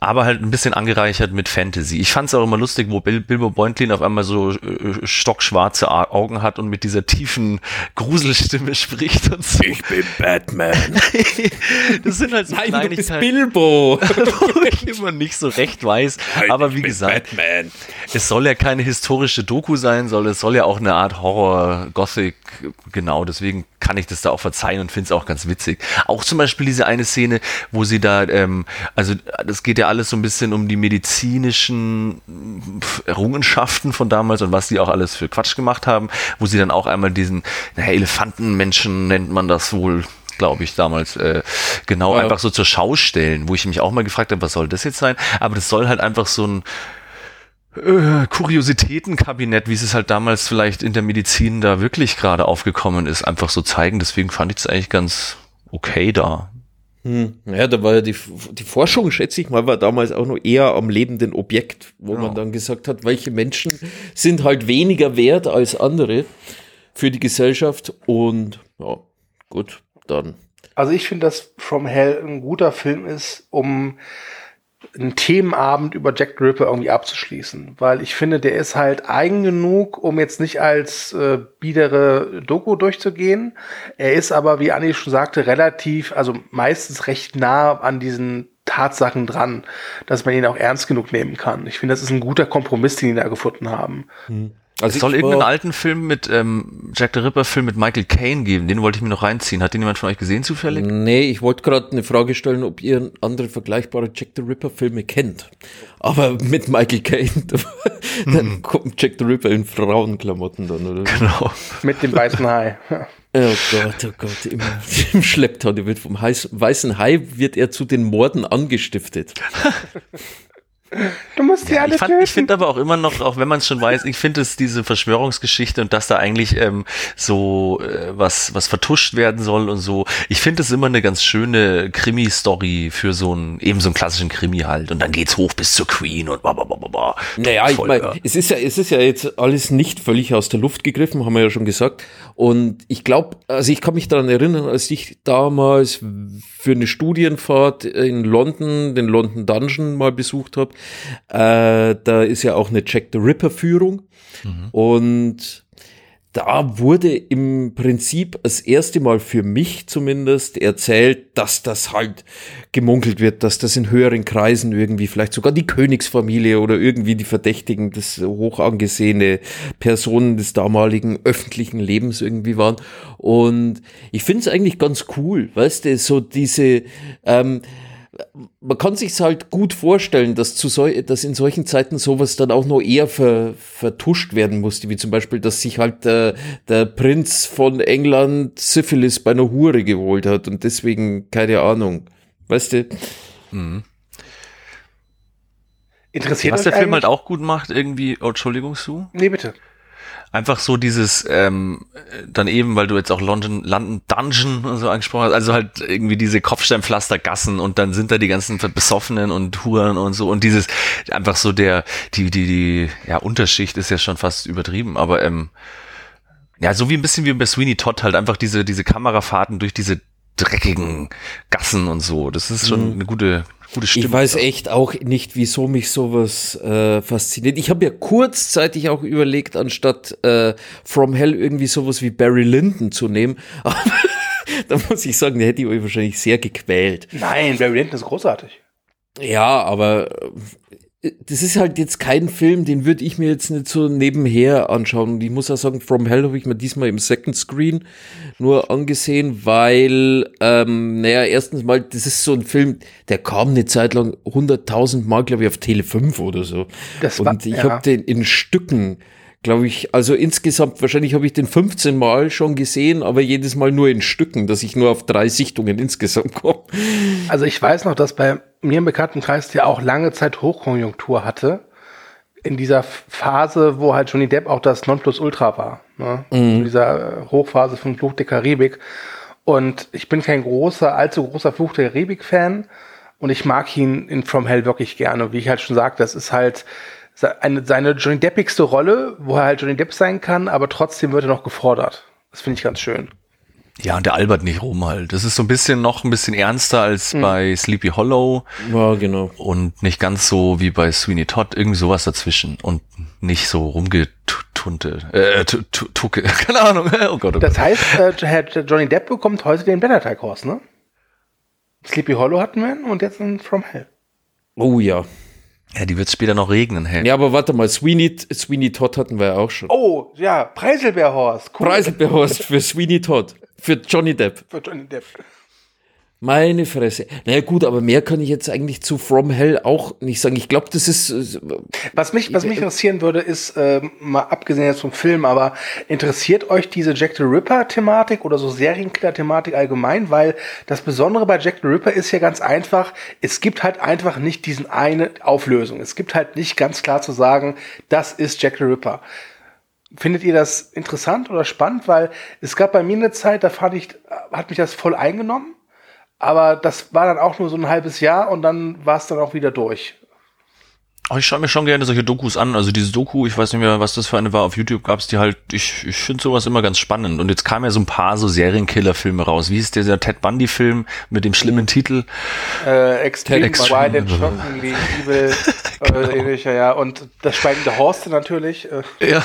Aber halt ein bisschen angereichert mit Fantasy. Ich fand es auch immer lustig, wo Bil Bilbo Beutlin auf einmal so äh, stockschwarze A- Augen hat und mit dieser tiefen Gruselstimme (laughs) spricht und so. Ich bin Batman. (laughs) Das sind halt so Nein, du bist Bilbo. (laughs) wo ich immer nicht so recht weiß. Aber wie gesagt, Batman. es soll ja keine historische Doku sein, soll es soll ja auch eine Art Horror, Gothic, genau, deswegen kann ich das da auch verzeihen und finde es auch ganz witzig. Auch zum Beispiel diese eine Szene, wo sie da, ähm, also das geht ja alles so ein bisschen um die medizinischen Errungenschaften von damals und was die auch alles für Quatsch gemacht haben, wo sie dann auch einmal diesen, naja, Elefantenmenschen nennt man das wohl, glaube ich, damals, äh, genau Ja. einfach so zur Schau stellen, wo ich mich auch mal gefragt habe, was soll das jetzt sein? Aber das soll halt einfach so ein äh, Kuriositätenkabinett, wie es halt damals vielleicht in der Medizin da wirklich gerade aufgekommen ist, einfach so zeigen. Deswegen fand ich es eigentlich ganz okay da. Hm. Ja, da war ja die, die Forschung, schätze ich mal, war damals auch noch eher am lebenden Objekt, wo Ja. man dann gesagt hat, welche Menschen sind halt weniger wert als andere für die Gesellschaft. Und ja, gut, dann. Also ich finde, dass From Hell ein guter Film ist, um einen Themenabend über Jack the Ripper irgendwie abzuschließen. Weil ich finde, der ist halt eigen genug, um jetzt nicht als äh, biedere Doku durchzugehen. Er ist aber, wie Anni schon sagte, relativ, also meistens recht nah an diesen Tatsachen dran, dass man ihn auch ernst genug nehmen kann. Ich finde, das ist ein guter Kompromiss, den die da gefunden haben. Also Es soll irgendeinen alten Film mit, ähm, Jack the Ripper Film mit Michael Caine geben. Den wollte ich mir noch reinziehen. Hat den jemand von euch gesehen zufällig? Nee, ich wollte gerade eine Frage stellen, ob ihr andere vergleichbare Jack the Ripper Filme kennt. Aber mit Michael Caine, (laughs) dann kommt Jack the Ripper in Frauenklamotten dann, oder? Genau. Mit dem weißen Hai. Oh Gott, oh Gott, im, (laughs) im Schlepptau, der wird vom Heiß, weißen Hai wird er zu den Morden angestiftet. (laughs) Du musst die alle Ich, fand- töten. ich finde aber auch immer noch, auch wenn man es schon weiß, ich finde es diese Verschwörungsgeschichte und dass da eigentlich ähm, so äh, was was vertuscht werden soll und so. Ich finde es immer eine ganz schöne Krimi-Story für so einen eben so einen klassischen Krimi halt. Und dann geht's hoch bis zur Queen und bla bla bla bla, bla. Naja, ich meine, es ist ja, es ist ja jetzt alles nicht völlig aus der Luft gegriffen, haben wir ja schon gesagt. Und ich glaube, also ich kann mich daran erinnern, als ich damals für eine Studienfahrt in London, den London Dungeon mal besucht habe, äh, da ist ja auch eine Jack the Ripper Führung. Und da wurde im Prinzip das erste Mal für mich zumindest erzählt, dass das halt gemunkelt wird, dass das in höheren Kreisen irgendwie vielleicht sogar die Königsfamilie oder irgendwie die Verdächtigen des hoch angesehene Personen des damaligen öffentlichen Lebens irgendwie waren. Und ich finde es eigentlich ganz cool, weißt du, so diese, ähm, man kann sich halt gut vorstellen, dass, zu so, dass in solchen Zeiten sowas dann auch noch eher ver, vertuscht werden musste, wie zum Beispiel, dass sich halt der, der Prinz von England Syphilis bei einer Hure geholt hat und deswegen keine Ahnung. Weißt du? Mhm. Interessiert Was der Film halt auch gut macht, irgendwie, oh, Entschuldigung, Sue? Nee, bitte einfach so dieses, ähm, dann eben, weil du jetzt auch London, London Dungeon und so angesprochen hast, also halt irgendwie diese Kopfsteinpflastergassen und dann sind da die ganzen Besoffenen und Huren und so und dieses, einfach so der, die, die, die, ja, Unterschicht ist ja schon fast übertrieben, aber ähm, ja, so wie ein bisschen wie bei Sweeney Todd halt einfach diese, diese Kamerafahrten durch diese dreckigen Gassen und so. Das ist schon mhm. eine gute, gute Stimme. Ich weiß echt auch nicht, wieso mich sowas äh, fasziniert. Ich habe ja kurzzeitig auch überlegt, anstatt äh, From Hell irgendwie sowas wie Barry Lyndon zu nehmen. (laughs) Aber da muss ich sagen, der hätte ich euch wahrscheinlich sehr gequält. Nein, Barry Lyndon ist großartig. Ja, aber das ist halt jetzt kein Film, den würde ich mir jetzt nicht so nebenher anschauen. Und ich muss auch sagen, From Hell habe ich mir diesmal im Second Screen nur angesehen, weil, ähm, naja, erstens mal, das ist so ein Film, der kam eine Zeit lang 100.000 Mal, glaube ich, auf Tele 5 oder so. Das war, Und ich ja. habe den in Stücken glaube ich, also insgesamt, wahrscheinlich habe ich den 15 Mal schon gesehen, aber jedes Mal nur in Stücken, dass ich nur auf drei Sichtungen insgesamt komme. Also ich weiß noch, dass bei mir im Bekanntenkreis der auch lange Zeit Hochkonjunktur hatte. In dieser Phase, wo halt Johnny Depp auch das Nonplusultra war. Ne? Mhm. In dieser Hochphase von Fluch der Karibik. Und ich bin kein großer, allzu großer Fluch der Karibik-Fan. Und ich mag ihn in From Hell wirklich gerne. Wie ich halt schon sagte, das ist halt, eine, seine Johnny Deppigste Rolle, wo er halt Johnny Depp sein kann, aber trotzdem wird er noch gefordert. Das finde ich ganz schön. Ja, und der albert nicht rum halt. Das ist so ein bisschen noch ein bisschen ernster als mhm. bei Sleepy Hollow. Ja, genau. Und nicht ganz so wie bei Sweeney Todd, irgend sowas dazwischen. Und nicht so rumgetunte, äh, tucke, (laughs) keine Ahnung. Oh Gott, oh Gott. Das heißt, äh, Johnny Depp bekommt heute den Blätterteig Horse, ne? Sleepy Hollow hatten wir und jetzt ein From Hell. Oh ja. Ja, die wird später noch regnen, hey. Ja, aber warte mal, Sweeney, Sweeney Todd hatten wir ja auch schon. Oh, ja, Preiselbeerhorst. Cool. Preiselbeerhorst für Sweeney Todd. Für Johnny Depp. Für Johnny Depp. Meine Fresse. Naja gut, aber mehr kann ich jetzt eigentlich zu From Hell auch nicht sagen. Ich glaube, das ist. Äh, was mich, was mich interessieren würde, ist, äh, mal abgesehen jetzt vom Film, aber interessiert euch diese Jack the Ripper-Thematik oder so Serienkiller-Thematik allgemein? Weil das Besondere bei Jack the Ripper ist ja ganz einfach, es gibt halt einfach nicht diesen eine Auflösung. Es gibt halt nicht ganz klar zu sagen, das ist Jack the Ripper. Findet ihr das interessant oder spannend? Weil es gab bei mir eine Zeit, da fand ich, hat mich das voll eingenommen aber das war dann auch nur so ein halbes Jahr und dann war es dann auch wieder durch. Oh, ich schaue mir schon gerne solche Dokus an. Also diese Doku, ich weiß nicht mehr, was das für eine war. Auf YouTube gab es die halt. Ich, ich finde sowas immer ganz spannend. Und jetzt kamen ja so ein paar so Serienkiller-Filme raus. Wie ist dieser Ted Bundy-Film mit dem schlimmen Titel? Äh, Extreme, Extreme Wild and Shockingly Evil. (laughs) äh, ähnlicher, ja. Und das Schweigende Horst natürlich. Äh. Ja.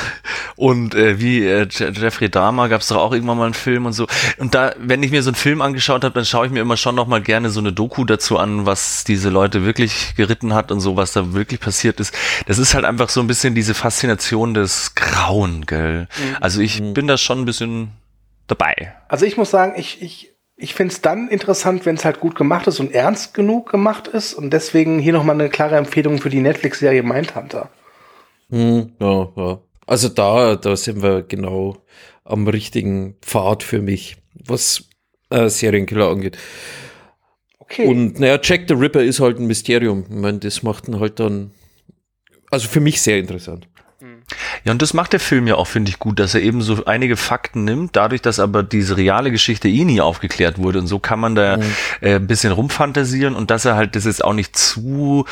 Und äh, wie äh, Jeffrey Dahmer gab es doch auch irgendwann mal einen Film und so. Und da, wenn ich mir so einen Film angeschaut habe, dann schaue ich mir immer schon noch mal gerne so eine Doku dazu an, was diese Leute wirklich geritten hat und so, was da wirklich passiert ist. Das ist halt einfach so ein bisschen diese Faszination des Grauen, gell? Mhm. Also ich mhm. bin da schon ein bisschen dabei. Also ich muss sagen, ich, ich, ich finde es dann interessant, wenn es halt gut gemacht ist und ernst genug gemacht ist. Und deswegen hier nochmal eine klare Empfehlung für die Netflix-Serie Mindhunter. Mhm, ja, ja. Also da, da sind wir genau am richtigen Pfad für mich, was äh, Serienkiller angeht. Okay. Und naja, Jack the Ripper ist halt ein Mysterium. Ich meine, das macht ihn halt dann also für mich sehr interessant. Ja, und das macht der Film ja auch, finde ich, gut, dass er eben so einige Fakten nimmt, dadurch, dass aber diese reale Geschichte eh nie aufgeklärt wurde. Und so kann man da mhm. äh, ein bisschen rumfantasieren und dass er halt das jetzt auch nicht zu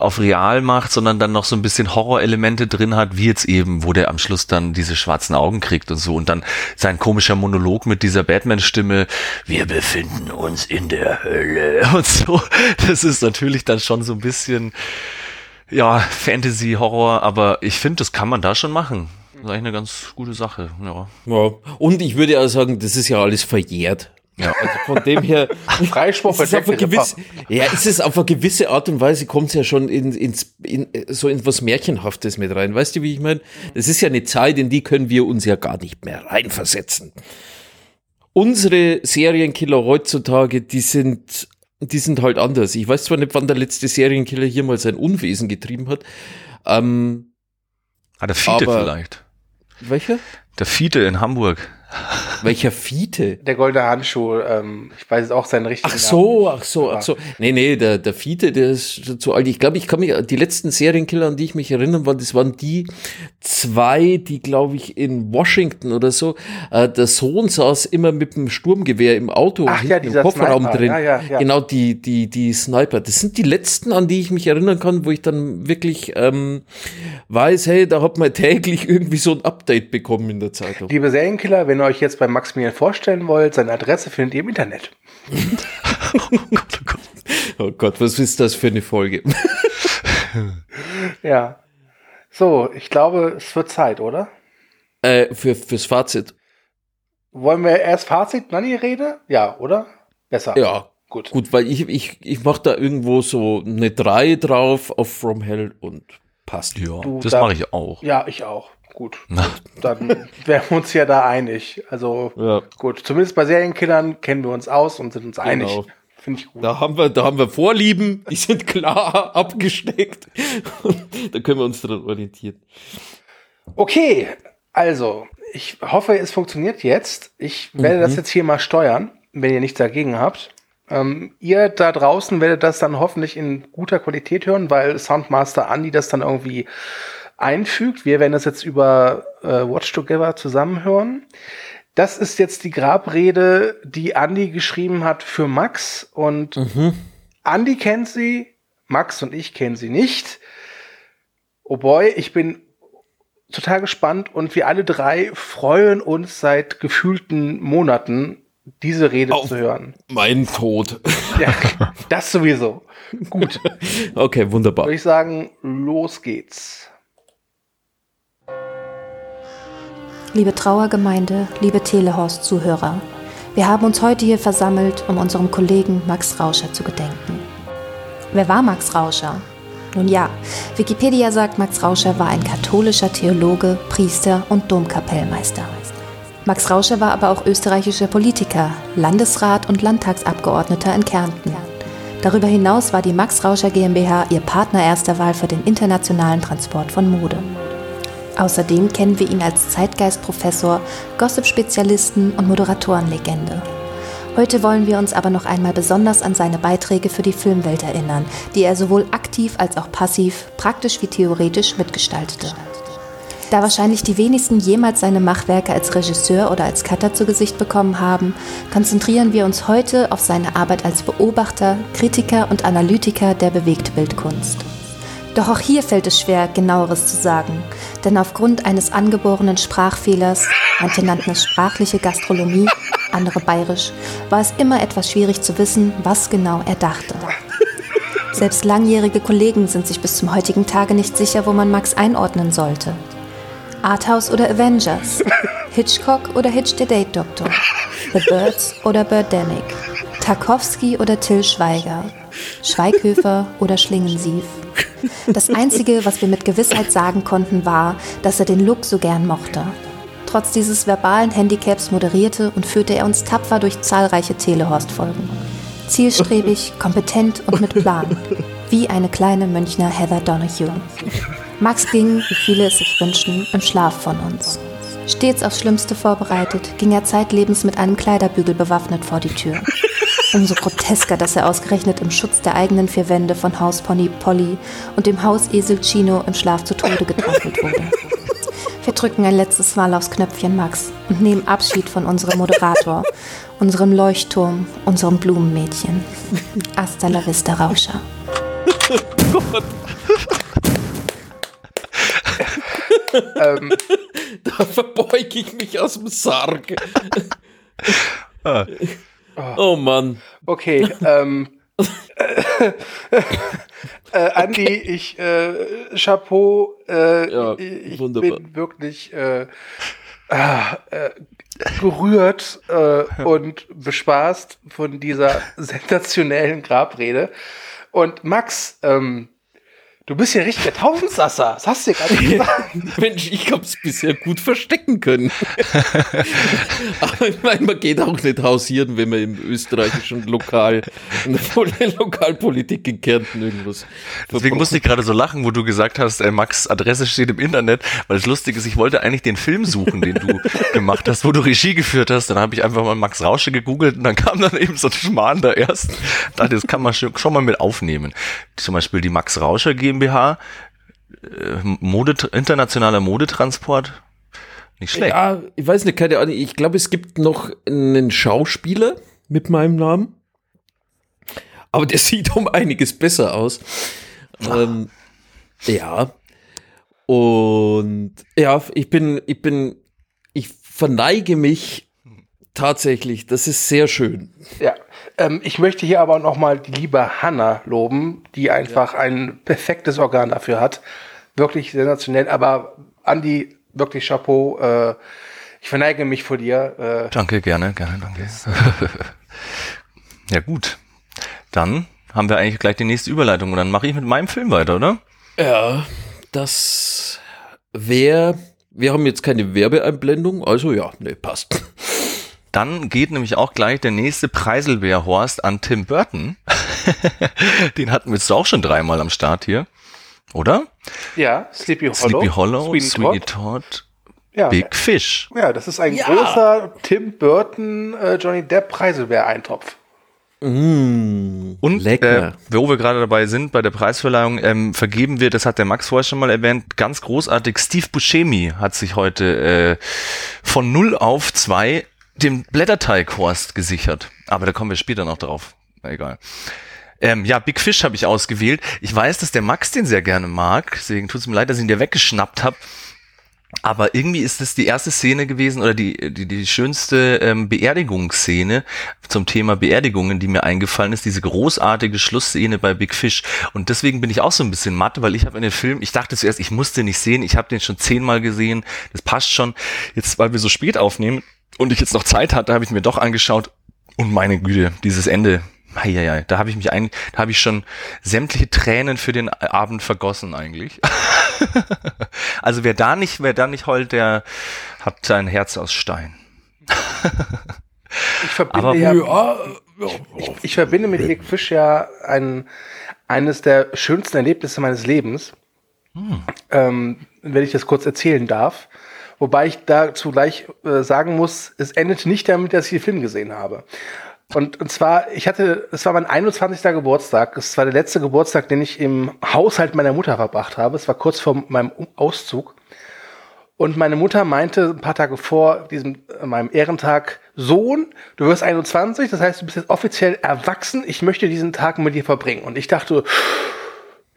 auf real macht, sondern dann noch so ein bisschen Horrorelemente drin hat, wie jetzt eben, wo der am Schluss dann diese schwarzen Augen kriegt und so und dann sein komischer Monolog mit dieser Batman-Stimme, wir befinden uns in der Hölle (laughs) und so. Das ist natürlich dann schon so ein bisschen ja, Fantasy, Horror, aber ich finde, das kann man da schon machen. Das ist eigentlich eine ganz gute Sache. Ja. Ja. Und ich würde ja sagen, das ist ja alles verjährt. Ja. Also von dem her. (laughs) Freispruch ist es auf eine gewisse, ja, ist es auf eine gewisse Art und Weise kommt es ja schon in, ins, in, so in was Märchenhaftes mit rein. Weißt du, wie ich meine? Das ist ja eine Zeit, in die können wir uns ja gar nicht mehr reinversetzen. Unsere Serienkiller heutzutage, die sind, die sind halt anders. Ich weiß zwar nicht, wann der letzte Serienkiller hier mal sein Unwesen getrieben hat. Ähm, Ah, der Fiete Aber- vielleicht. welcher? Der Fiete in Hamburg. Welcher Fiete? Der goldene Handschuh, ähm, ich weiß jetzt auch seinen richtigen Ach so, Namen. ach so, ach so. Nee, nee, der, der Fiete, der ist zu alt. Ich glaube, ich kann mich, die letzten Serienkiller, an die ich mich erinnern war, das waren die zwei, die, glaube ich, in Washington oder so, äh, der Sohn saß immer mit dem Sturmgewehr im Auto Ach ja, im Kofferraum Sniper. drin. Ja, ja, ja. Genau, die, die, die Sniper. Das sind die letzten, an die ich mich erinnern kann, wo ich dann wirklich ähm, weiß, hey, da hat man täglich (laughs) irgendwie so ein Update bekommen in der Zeitung. Liebe Serienkiller, wenn ihr euch jetzt bei Maximilian vorstellen wollt, seine Adresse findet ihr im Internet. (laughs) Oh Gott, was ist das für eine Folge? (laughs) Ja. So, ich glaube, es wird Zeit, oder? äh, für, fürs Fazit. Wollen wir erst Fazit, dann die Rede? Ja, oder? Besser. Ja, Gut. Gut, weil ich, ich, ich mache da irgendwo so eine 3 drauf auf From Hell und passt. Ja, Du, das da- mache ich auch. Ja, ich auch. Gut. Na, Dann wären wir uns ja da einig. Also Ja, gut, zumindest bei Serienkillern kennen wir uns aus und sind uns einig. Genau. Finde ich gut. da haben wir, da haben wir Vorlieben, die sind klar (laughs) abgesteckt. da können wir uns dran orientieren. Okay, also, ich hoffe, es funktioniert jetzt. Ich werde das jetzt hier mal steuern, wenn ihr nichts dagegen habt. Ähm, ihr da draußen werdet das dann hoffentlich in guter Qualität hören, weil Soundmaster Andy das dann irgendwie einfügt. Wir werden das jetzt über äh, Watch Together zusammenhören. Das ist jetzt die Grabrede, die Andy geschrieben hat für Max. Und Andy kennt sie, Max und ich kennen sie nicht. Oh boy, ich bin total gespannt und wir alle drei freuen uns seit gefühlten Monaten, diese Rede Auf- zu hören. Mein Tod. Ja, das sowieso. Gut, (laughs) Okay, wunderbar. würde ich sagen, los geht's. Liebe Trauergemeinde, liebe Telehorst-Zuhörer, wir haben uns heute hier versammelt, um unserem Kollegen Max Rauscher zu gedenken. Wer war Max Rauscher? Nun ja, Wikipedia sagt, Max Rauscher war ein katholischer Theologe, Priester und Domkapellmeister. Max Rauscher war aber auch österreichischer Politiker, Landesrat und Landtagsabgeordneter in Kärnten. Darüber hinaus war die Max Rauscher GmbH ihr Partner erster Wahl für den internationalen Transport von Mode. Außerdem kennen wir ihn als Zeitgeistprofessor, Gossip-Spezialisten und Moderatorenlegende. Heute wollen wir uns aber noch einmal besonders an seine Beiträge für die Filmwelt erinnern, die er sowohl aktiv als auch passiv, praktisch wie theoretisch mitgestaltete. Da wahrscheinlich die wenigsten jemals seine Machwerke als Regisseur oder als Cutter zu Gesicht bekommen haben, konzentrieren wir uns heute auf seine Arbeit als Beobachter, Kritiker und Analytiker der Bewegtbildkunst. Doch auch hier fällt es schwer, genaueres zu sagen, denn aufgrund eines angeborenen Sprachfehlers, manche nannten es sprachliche Gastronomie, andere bayerisch, war es immer etwas schwierig zu wissen, was genau er dachte. Selbst langjährige Kollegen sind sich bis zum heutigen Tage nicht sicher, wo man Max einordnen sollte. Arthouse oder Avengers, Hitchcock oder Hitch the Date Doctor, The Birds oder Birdemic, Tarkovsky oder Till Schweiger, Schweighöfer oder Schlingensief. Das Einzige, was wir mit Gewissheit sagen konnten, war, dass er den Look so gern mochte. Trotz dieses verbalen Handicaps moderierte und führte er uns tapfer durch zahlreiche Telehorst-Folgen. Zielstrebig, (laughs) kompetent und mit Plan. Wie eine kleine Münchner Heather Donahue. Max ging, wie viele es sich wünschen, im Schlaf von uns. Stets aufs Schlimmste vorbereitet, ging er zeitlebens mit einem Kleiderbügel bewaffnet vor die Tür. Umso grotesker, dass er ausgerechnet im Schutz der eigenen vier Wände von Hauspony Polly und dem Hausesel Chino im Schlaf zu Tode getrampelt wurde. Wir drücken ein letztes Mal aufs Knöpfchen Max und nehmen Abschied von unserem Moderator, unserem Leuchtturm, unserem Blumenmädchen. Hasta la vista, Rauscher. Ähm, Da verbeuge ich mich aus dem Sarg. Ah. Oh Mann. okay, ähm, äh, (laughs) Andi, ich, äh, Chapeau, äh, Ja, ich wunderbar. bin wirklich äh, äh, gerührt äh, (laughs) und bespaßt von dieser sensationellen Grabrede. Und Max, ähm, du bist ja richtig der Tausendsasser. Das hast du ja gerade (laughs) gesagt. Mensch, ich hab's bisher gut verstecken können. (laughs) Aber ich meine, man geht auch nicht hausieren, wenn man im österreichischen Lokal, in der Pol- Lokalpolitik in Kärnten irgendwas. Deswegen musste ich gerade so lachen, wo du gesagt hast, äh, Max Adresse steht im Internet, weil das Lustige ist, ich wollte eigentlich den Film suchen, den du (laughs) gemacht hast, wo du Regie geführt hast. Dann habe ich einfach mal Max Rausche gegoogelt und dann kam dann eben so ein Schmarrn da erst. Dachte, das kann man schon, mal mit aufnehmen. Zum Beispiel die Max Rauscher GmbH, äh, Mode, internationaler Modetransport. Nicht schlecht. Ja, ich weiß nicht, keine Ahnung. Ich glaube, es gibt noch einen Schauspieler mit meinem Namen. Aber der (laughs) sieht um einiges besser aus. Ähm, ja. Und ja, ich bin, ich bin, ich verneige mich tatsächlich. Das ist sehr schön. Ja, ähm, ich möchte hier aber noch mal die liebe Hanna loben, die einfach ein perfektes Organ dafür hat. Wirklich sensationell. Aber Andi, wirklich Chapeau. Äh, ich verneige mich vor dir. Äh, Danke, gerne, gerne, danke. (laughs) ja gut, dann haben wir eigentlich gleich die nächste Überleitung und dann mache ich mit meinem Film weiter, oder? Ja, das wäre. Wir haben jetzt keine Werbeeinblendung, also ja, ne, passt. Dann geht nämlich auch gleich der nächste Preiselbeerhorst an Tim Burton. (laughs) Den hatten wir jetzt auch schon dreimal am Start hier, oder? ja, Sleepy Hollow. Sleepy Hollow, Sweeney Sweeney Todd. Todd, Ja, Big Fish. ja, das ist ein Ja. großer Tim Burton, äh, Johnny Depp Preiselbeereintopf. Mm, Und lecker. Äh, wo wir gerade dabei sind, bei der Preisverleihung, ähm, vergeben wir, das hat der Max vorher schon mal erwähnt, ganz großartig, Steve Buscemi hat sich heute äh, von 0 auf 2 dem Blätterteighorst gesichert. Aber da kommen wir später noch drauf. Na, egal. Ähm, ja, Big Fish habe ich ausgewählt. Ich weiß, dass der Max den sehr gerne mag, deswegen tut es mir leid, dass ich ihn dir weggeschnappt habe. Aber irgendwie ist es die erste Szene gewesen oder die, die, die schönste ähm, Beerdigungsszene zum Thema Beerdigungen, die mir eingefallen ist, diese großartige Schlussszene bei Big Fish. Und deswegen bin ich auch so ein bisschen matt, weil ich habe in den Film, ich dachte zuerst, ich musste nicht sehen, ich habe den schon zehnmal gesehen, das passt schon. Jetzt, weil wir so spät aufnehmen und ich jetzt noch Zeit hatte, habe ich mir doch angeschaut und meine Güte, dieses Ende, Heieiei, da habe ich mich ein, da habe ich schon sämtliche Tränen für den Abend vergossen eigentlich. (laughs) also wer da nicht, wer da nicht heult, der hat sein Herz aus Stein. Ich verbinde Aber- ja, ja, ich, ich verbinde mit Big Fish ja ein, eines der schönsten Erlebnisse meines Lebens. Ähm, wenn ich das kurz erzählen darf. Wobei ich dazu gleich äh, sagen muss, es endete nicht damit, dass ich den Film gesehen habe. Und, und zwar, ich hatte, es war mein 21. Geburtstag. Es war der letzte Geburtstag, den ich im Haushalt meiner Mutter verbracht habe. Es war kurz vor meinem Auszug. Und meine Mutter meinte ein paar Tage vor diesem, äh, meinem Ehrentag, Sohn, du wirst 21, das heißt, du bist jetzt offiziell erwachsen, ich möchte diesen Tag mit dir verbringen. Und ich dachte,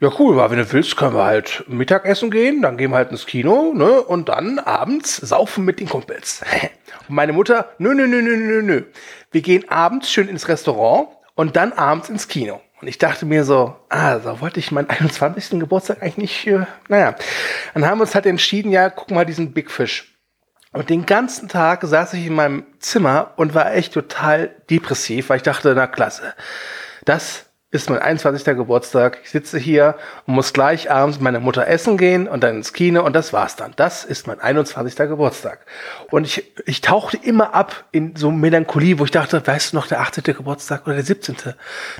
ja cool, aber wenn du willst, können wir halt Mittagessen gehen, dann gehen wir halt ins Kino, ne, und dann abends saufen mit den Kumpels. (laughs) Und meine Mutter, nö, nö, nö, nö, nö, nö. Wir gehen abends schön ins Restaurant und dann abends ins Kino. Und ich dachte mir so, ah, da wollte ich meinen (laughs) 21. Geburtstag eigentlich nicht, äh, naja. Dann haben wir uns halt entschieden, ja, guck mal diesen Big Fish. Und den ganzen Tag saß ich in meinem Zimmer und war echt total depressiv, weil ich dachte, na klasse, das ist mein 21. Geburtstag. Ich sitze hier und muss gleich abends mit meiner Mutter essen gehen und dann ins Kino und das war's dann. Das ist mein 21. Geburtstag. Und ich, ich tauchte immer ab in so Melancholie, wo ich dachte, weißt du noch, der 18. Geburtstag oder der 17.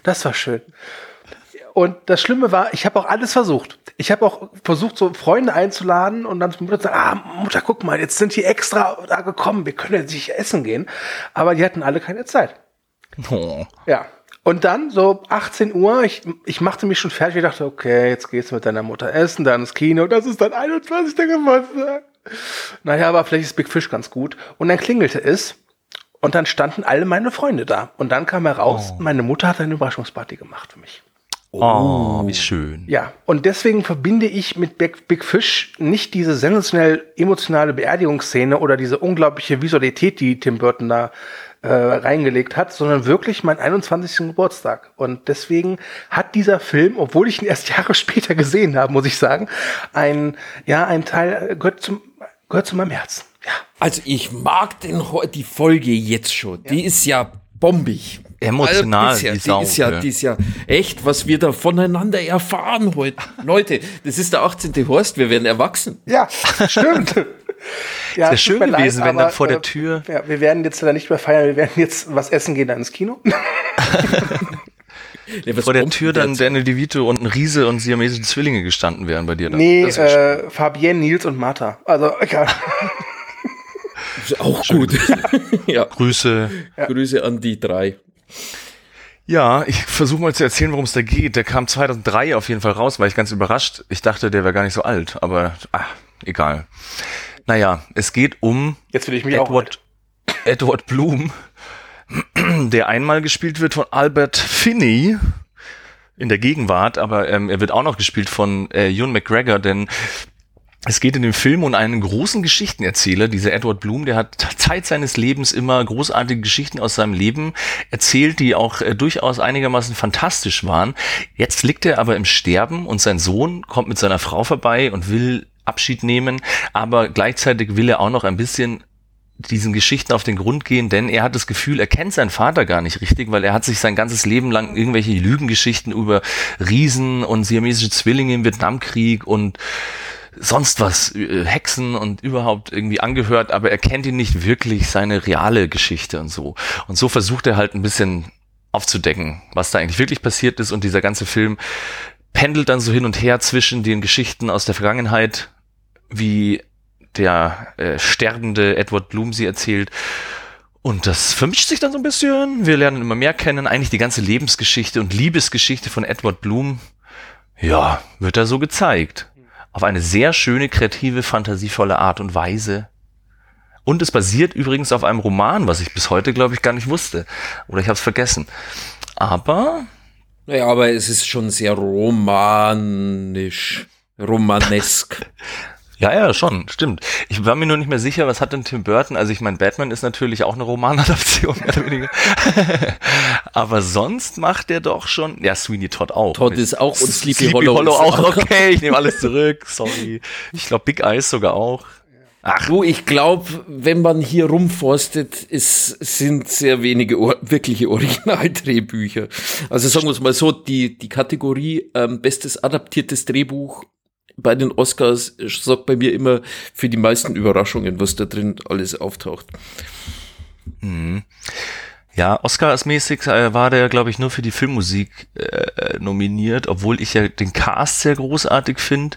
Das war schön. Und das Schlimme war, ich habe auch alles versucht. Ich habe auch versucht, so Freunde einzuladen und dann zu Mutter zu sagen, ah, Mutter, guck mal, jetzt sind die extra da gekommen, wir können jetzt nicht essen gehen. Aber die hatten alle keine Zeit. Oh. Ja. Und dann so 18 Uhr, ich, ich machte mich schon fertig, ich dachte, okay, jetzt gehst du mit deiner Mutter essen, dann ins Kino, das ist dein 21. Geburtstag. Naja, aber vielleicht ist Big Fish ganz gut. Und dann klingelte es und dann standen alle meine Freunde da. Und dann kam heraus, meine Mutter hat eine Überraschungsparty gemacht für mich. Oh, wie schön. Ja, und deswegen verbinde ich mit Big, Big Fish nicht diese sensationell emotionale Beerdigungsszene oder diese unglaubliche Visualität, die Tim Burton da äh, reingelegt hat, sondern wirklich meinen 21. Geburtstag. Und deswegen hat dieser Film, obwohl ich ihn erst (laughs) Jahre später gesehen habe, muss ich sagen, ein, ja, ein Teil äh, gehört zum, gehört zu meinem Herzen. Ja. Also ich mag den, die Folge jetzt schon. Die ist ja bombig. Emotional, also, die, die, ist ja, die ist ja echt, was wir da voneinander erfahren heute. Leute, das ist der 18. Horst, wir werden erwachsen. Ja, stimmt. (laughs) ja, Wäre schön gewesen, leid, wenn dann vor der äh, Tür. Ja, wir werden jetzt leider nicht mehr feiern, wir werden jetzt was essen gehen dann ins Kino. (laughs) Ja, vor der Tür dann Daniel DeVito und ein Riese und siamesische Zwillinge gestanden wären bei dir dann. Nee, äh, Fabienne, Nils und Martha. Also, egal. (laughs) auch gut. (laughs) ja. Grüße. Ja. Grüße an die drei. Ja, ich versuche mal zu erzählen, worum es da geht. Der kam 2003 auf jeden Fall raus, war ich ganz überrascht. Ich dachte, der wäre gar nicht so alt, aber ah, egal. Naja, es geht um Jetzt will ich mich Edward, Edward Bloom, der einmal gespielt wird von Albert Finney in der Gegenwart, aber ähm, er wird auch noch gespielt von äh, Ewan McGregor, denn es geht in dem Film um einen großen Geschichtenerzähler, dieser Edward Bloom, der hat Zeit seines Lebens immer großartige Geschichten aus seinem Leben erzählt, die auch äh, durchaus einigermaßen fantastisch waren. Jetzt liegt er aber im Sterben und sein Sohn kommt mit seiner Frau vorbei und will Abschied nehmen, aber gleichzeitig will er auch noch ein bisschen diesen Geschichten auf den Grund gehen, denn er hat das Gefühl, er kennt seinen Vater gar nicht richtig, weil er hat sich sein ganzes Leben lang irgendwelche Lügengeschichten über Riesen und siamesische Zwillinge im Vietnamkrieg und sonst was, äh, Hexen und überhaupt irgendwie angehört, aber er kennt ihn nicht wirklich seine reale Geschichte und so. Und so versucht er halt ein bisschen aufzudecken, was da eigentlich wirklich passiert ist und dieser ganze Film pendelt dann so hin und her zwischen den Geschichten aus der Vergangenheit, wie der äh, sterbende Edward Bloom sie erzählt. Und das vermischt sich dann so ein bisschen. Wir lernen immer mehr kennen. Eigentlich die ganze Lebensgeschichte und Liebesgeschichte von Edward Bloom. Ja, wird da so gezeigt auf eine sehr schöne, kreative, fantasievolle Art und Weise. Und es basiert übrigens auf einem Roman, was ich bis heute, glaube ich, gar nicht wusste. Oder ich habe es vergessen. Aber. Naja, aber es ist schon sehr romanisch. Romanesk. (laughs) Ja, ja, schon, stimmt. Ich war mir nur nicht mehr sicher, was hat denn Tim Burton? Also ich meine, Batman ist natürlich auch eine Romanadaption, (laughs) mehr oder weniger. Aber sonst macht er doch schon, ja, Sweeney Todd auch. Todd ist auch und Sleepy, Sleepy Hollow, Hollow auch. auch. Okay, ich nehme alles zurück, sorry. Ich glaube, Big Eyes sogar auch. Ach. Du, ich glaube, wenn man hier rumforstet, es sind sehr wenige or wirkliche Originaldrehbücher. Also sagen wir es mal so, die, die Kategorie ähm, bestes adaptiertes Drehbuch bei den Oscars sorgt bei mir immer für die meisten Überraschungen, was da drin alles auftaucht. Mhm. Ja, Oscars-mäßig äh, war der, glaube ich, nur für die Filmmusik äh, nominiert, obwohl ich ja den Cast sehr großartig finde.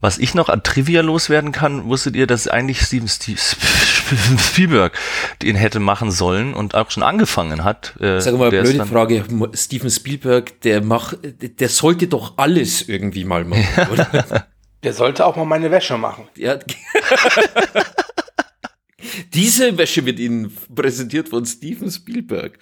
Was ich noch an Trivia loswerden kann, wusstet ihr, dass eigentlich Steven (laughs) (laughs) Spielberg den hätte machen sollen und auch schon angefangen hat. Äh, Sag mal, blöde Frage. Steven Spielberg, der macht, der sollte doch alles irgendwie mal machen, oder? (laughs) Der sollte auch mal meine Wäsche machen. Ja. (laughs) Diese Wäsche wird Ihnen präsentiert von Steven Spielberg.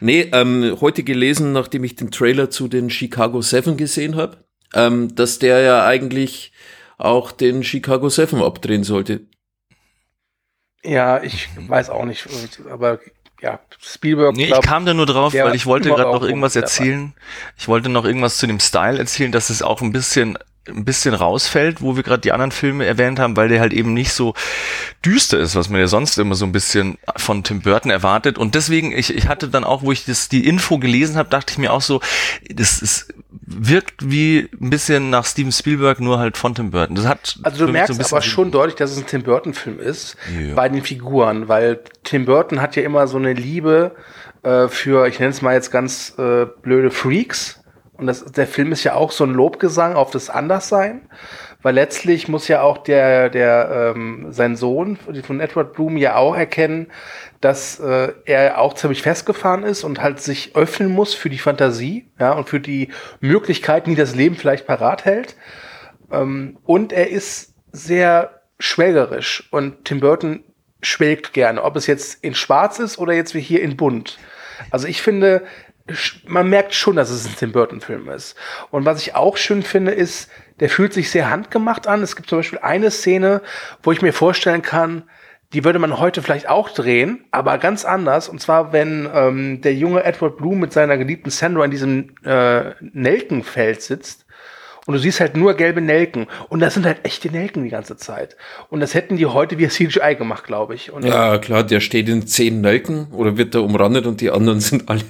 Nee, ähm, heute gelesen, nachdem ich den Trailer zu den Chicago Seven gesehen habe, ähm, dass der ja eigentlich auch den Chicago Seven abdrehen sollte. Ja, ich weiß auch nicht, aber ja, Spielberg. Nee, glaub, ich kam da nur drauf, weil ich wollte gerade noch irgendwas erzählen. Ich wollte noch irgendwas zu dem Style erzählen, dass es auch ein bisschen ein bisschen rausfällt, wo wir gerade die anderen Filme erwähnt haben, weil der halt eben nicht so düster ist, was man ja sonst immer so ein bisschen von Tim Burton erwartet. Und deswegen, ich, ich hatte dann auch, wo ich das, die Info gelesen habe, dachte ich mir auch so, das ist, wirkt wie ein bisschen nach Steven Spielberg, nur halt von Tim Burton. Das hat also du merkst so aber schon deutlich, dass es ein Tim Burton-Film ist ja. bei den Figuren, weil Tim Burton hat ja immer so eine Liebe äh, für, ich nenne es mal jetzt ganz äh, blöde Freaks und das, der Film ist ja auch so ein Lobgesang auf das Anderssein, weil letztlich muss ja auch der, der ähm, sein Sohn von Edward Bloom ja auch erkennen, dass äh, er auch ziemlich festgefahren ist und halt sich öffnen muss für die Fantasie, ja, und für die Möglichkeiten, die das Leben vielleicht parat hält. Ähm, und er ist sehr schwelgerisch und Tim Burton schwelgt gerne, ob es jetzt in Schwarz ist oder jetzt wie hier in Bunt. Also ich finde, man merkt schon, dass es ein Tim Burton-Film ist. Und was ich auch schön finde, ist, der fühlt sich sehr handgemacht an. Es gibt zum Beispiel eine Szene, wo ich mir vorstellen kann, die würde man heute vielleicht auch drehen, aber ganz anders. Und zwar, wenn ähm, der junge Edward Bloom mit seiner geliebten Sandra in diesem äh, Nelkenfeld sitzt und du siehst halt nur gelbe Nelken. Und das sind halt echte Nelken die ganze Zeit. Und das hätten die heute via CGI gemacht, glaube ich. Und ja, klar, der steht in zehn Nelken oder wird da umrandet und die anderen (laughs) sind alle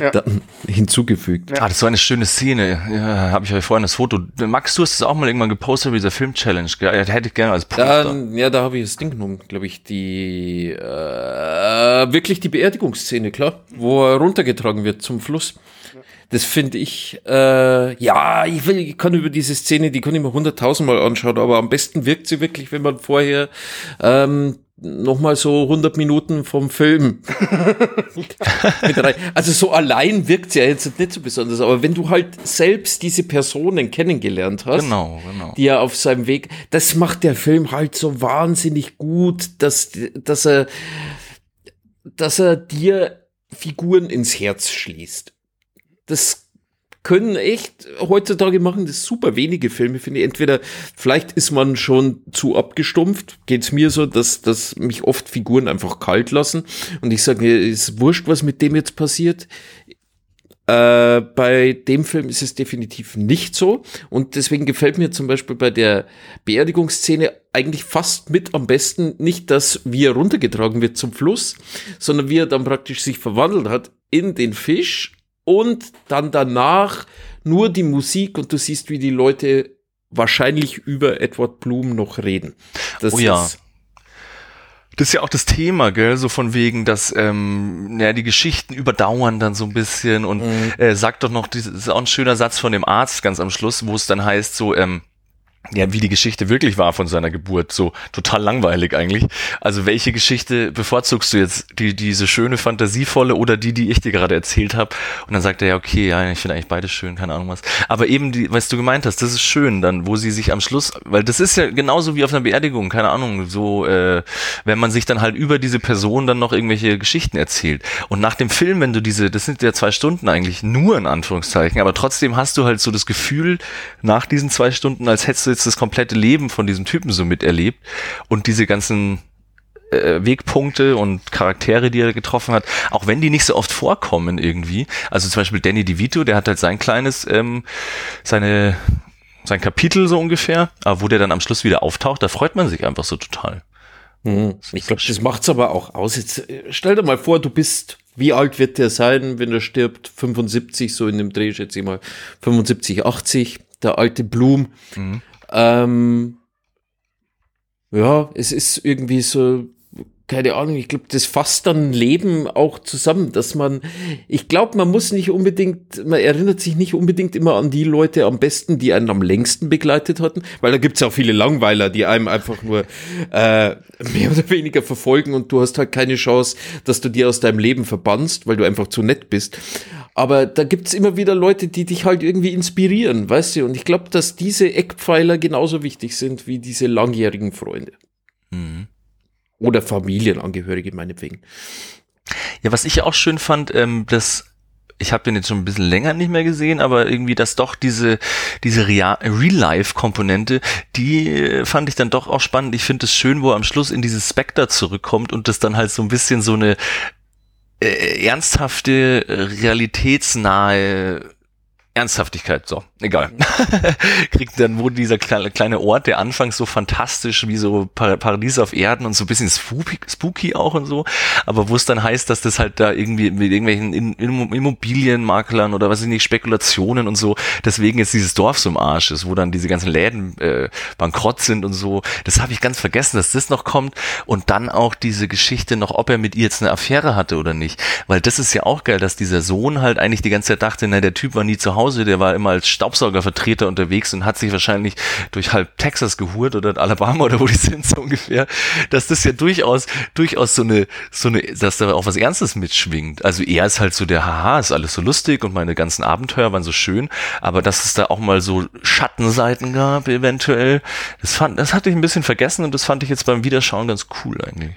ja. dann hinzugefügt. Ja. Ah, das war eine schöne Szene. Ja, habe ich euch vorhin das Foto. Max, du hast es auch mal irgendwann gepostet, dieser Film-Challenge. Ja, hätte ich gerne als Poster. Da, ja, da habe ich das Ding genommen, glaube ich, die äh, wirklich die Beerdigungsszene, klar, wo er runtergetragen wird zum Fluss. Das finde ich, äh, ja, ich, will, ich kann über diese Szene, die kann ich mir hunderttausendmal anschauen, aber am besten wirkt sie wirklich, wenn man vorher ähm, nochmal so 100 Minuten vom Film (laughs) mit rein. Also so allein wirkt sie ja jetzt nicht so besonders, aber wenn du halt selbst diese Personen kennengelernt hast, genau, genau. die er auf seinem Weg, das macht der Film halt so wahnsinnig gut, dass, dass er, dass er dir Figuren ins Herz schließt das können echt heutzutage machen das super wenige Filme, finde ich. Entweder vielleicht ist man schon zu abgestumpft, geht's mir so, dass, dass mich oft Figuren einfach kalt lassen und ich sage, ist wurscht, was mit dem jetzt passiert. Äh, bei dem Film ist es definitiv nicht so und deswegen gefällt mir zum Beispiel bei der Beerdigungsszene eigentlich fast mit am besten nicht, dass wie er runtergetragen wird zum Fluss, sondern wie er dann praktisch sich verwandelt hat in den Fisch und dann danach nur die Musik und du siehst, wie die Leute wahrscheinlich über Edward Bloom noch reden. Das oh ja. Ist das ist ja auch das Thema, gell, so von wegen, dass ähm, ja, die Geschichten überdauern dann so ein bisschen und mhm. äh, sagt doch noch, das ist auch ein schöner Satz von dem Arzt ganz am Schluss, wo es dann heißt so, ähm, ja, wie die Geschichte wirklich war von seiner Geburt. So total langweilig eigentlich. Also welche Geschichte bevorzugst du jetzt? Die, diese schöne, fantasievolle oder die, die ich dir gerade erzählt habe? Und dann sagt er ja, okay, ja, ich finde eigentlich beide schön, keine Ahnung was. Aber eben, die, was du gemeint hast, das ist schön, dann, wo sie sich am Schluss, weil das ist ja genauso wie auf einer Beerdigung, keine Ahnung, so, äh, wenn man sich dann halt über diese Person dann noch irgendwelche Geschichten erzählt. Und nach dem Film, wenn du diese, das sind ja zwei Stunden eigentlich, nur in Anführungszeichen, aber trotzdem hast du halt so das Gefühl, nach diesen zwei Stunden, als hättest du jetzt das komplette Leben von diesem Typen so miterlebt und diese ganzen äh, Wegpunkte und Charaktere, die er getroffen hat, auch wenn die nicht so oft vorkommen irgendwie. Also zum Beispiel Danny DeVito, der hat halt sein kleines, ähm, seine, sein Kapitel so ungefähr, aber wo der dann am Schluss wieder auftaucht, da freut man sich einfach so total. Mhm. Ich glaube, das macht's aber auch aus. Jetzt äh, stell dir mal vor, du bist, wie alt wird der sein, wenn er stirbt? 75, so in dem Dreh, schätze ich mal. 75, 80, der alte Blum. Mhm. Ähm, ja, es ist irgendwie so, keine Ahnung, ich glaube, das fasst dann Leben auch zusammen, dass man, ich glaube, man muss nicht unbedingt, man erinnert sich nicht unbedingt immer an die Leute am besten, die einen am längsten begleitet hatten, weil da gibt's ja auch viele Langweiler, die einem einfach nur äh, mehr oder weniger verfolgen und du hast halt keine Chance, dass du dir aus deinem Leben verbannst, weil du einfach zu nett bist. Aber da gibt's immer wieder Leute, die dich halt irgendwie inspirieren, weißt du? Und ich glaube, dass diese Eckpfeiler genauso wichtig sind wie diese langjährigen Freunde. Mhm. Oder Familienangehörige meinetwegen. Ja, was ich auch schön fand, ähm, dass ich habe den jetzt schon ein bisschen länger nicht mehr gesehen, aber irgendwie, dass doch diese, diese Real-Life-Komponente, die äh, fand ich dann doch auch spannend. Ich finde es schön, wo er am Schluss in dieses Spectre zurückkommt und das dann halt so ein bisschen so eine ernsthafte, realitätsnahe Ernsthaftigkeit, so, egal. (laughs) Kriegt dann, wo dieser kleine, Ort, der anfangs so fantastisch wie so Paradies auf Erden und so ein bisschen spooky, spooky auch und so, aber wo es dann heißt, dass das halt da irgendwie mit irgendwelchen Immobilienmaklern oder was ich nicht, Spekulationen und so, deswegen jetzt dieses Dorf so im Arsch ist, wo dann diese ganzen Läden äh, bankrott sind und so, das habe ich ganz vergessen, dass das noch kommt und dann auch diese Geschichte noch, ob er mit ihr jetzt eine Affäre hatte oder nicht, weil das ist ja auch geil, dass dieser Sohn halt eigentlich die ganze Zeit dachte, na, der Typ war nie zu Hause Hause, der war immer als Staubsaugervertreter unterwegs und hat sich wahrscheinlich durch halb Texas gehurt oder Alabama oder wo die sind (laughs) so ungefähr, dass das ja durchaus, durchaus so eine, so eine, dass da auch was Ernstes mitschwingt. Also er ist halt so der, haha, ist alles so lustig und meine ganzen Abenteuer waren so schön, aber dass es da auch mal so Schattenseiten gab, eventuell, das fand, das hatte ich ein bisschen vergessen und das fand ich jetzt beim Wiederschauen ganz cool eigentlich.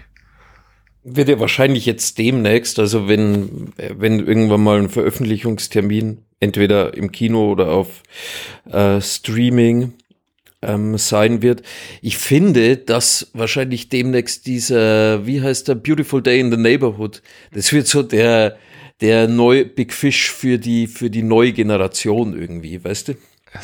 Wird ja wahrscheinlich jetzt demnächst, also wenn, wenn irgendwann mal ein Veröffentlichungstermin, entweder im Kino oder auf äh, Streaming ähm, sein wird. Ich finde, dass wahrscheinlich demnächst dieser, wie heißt der, Beautiful Day in the Neighborhood, das wird so der, der neue Big Fish für die, für die neue Generation irgendwie, weißt du?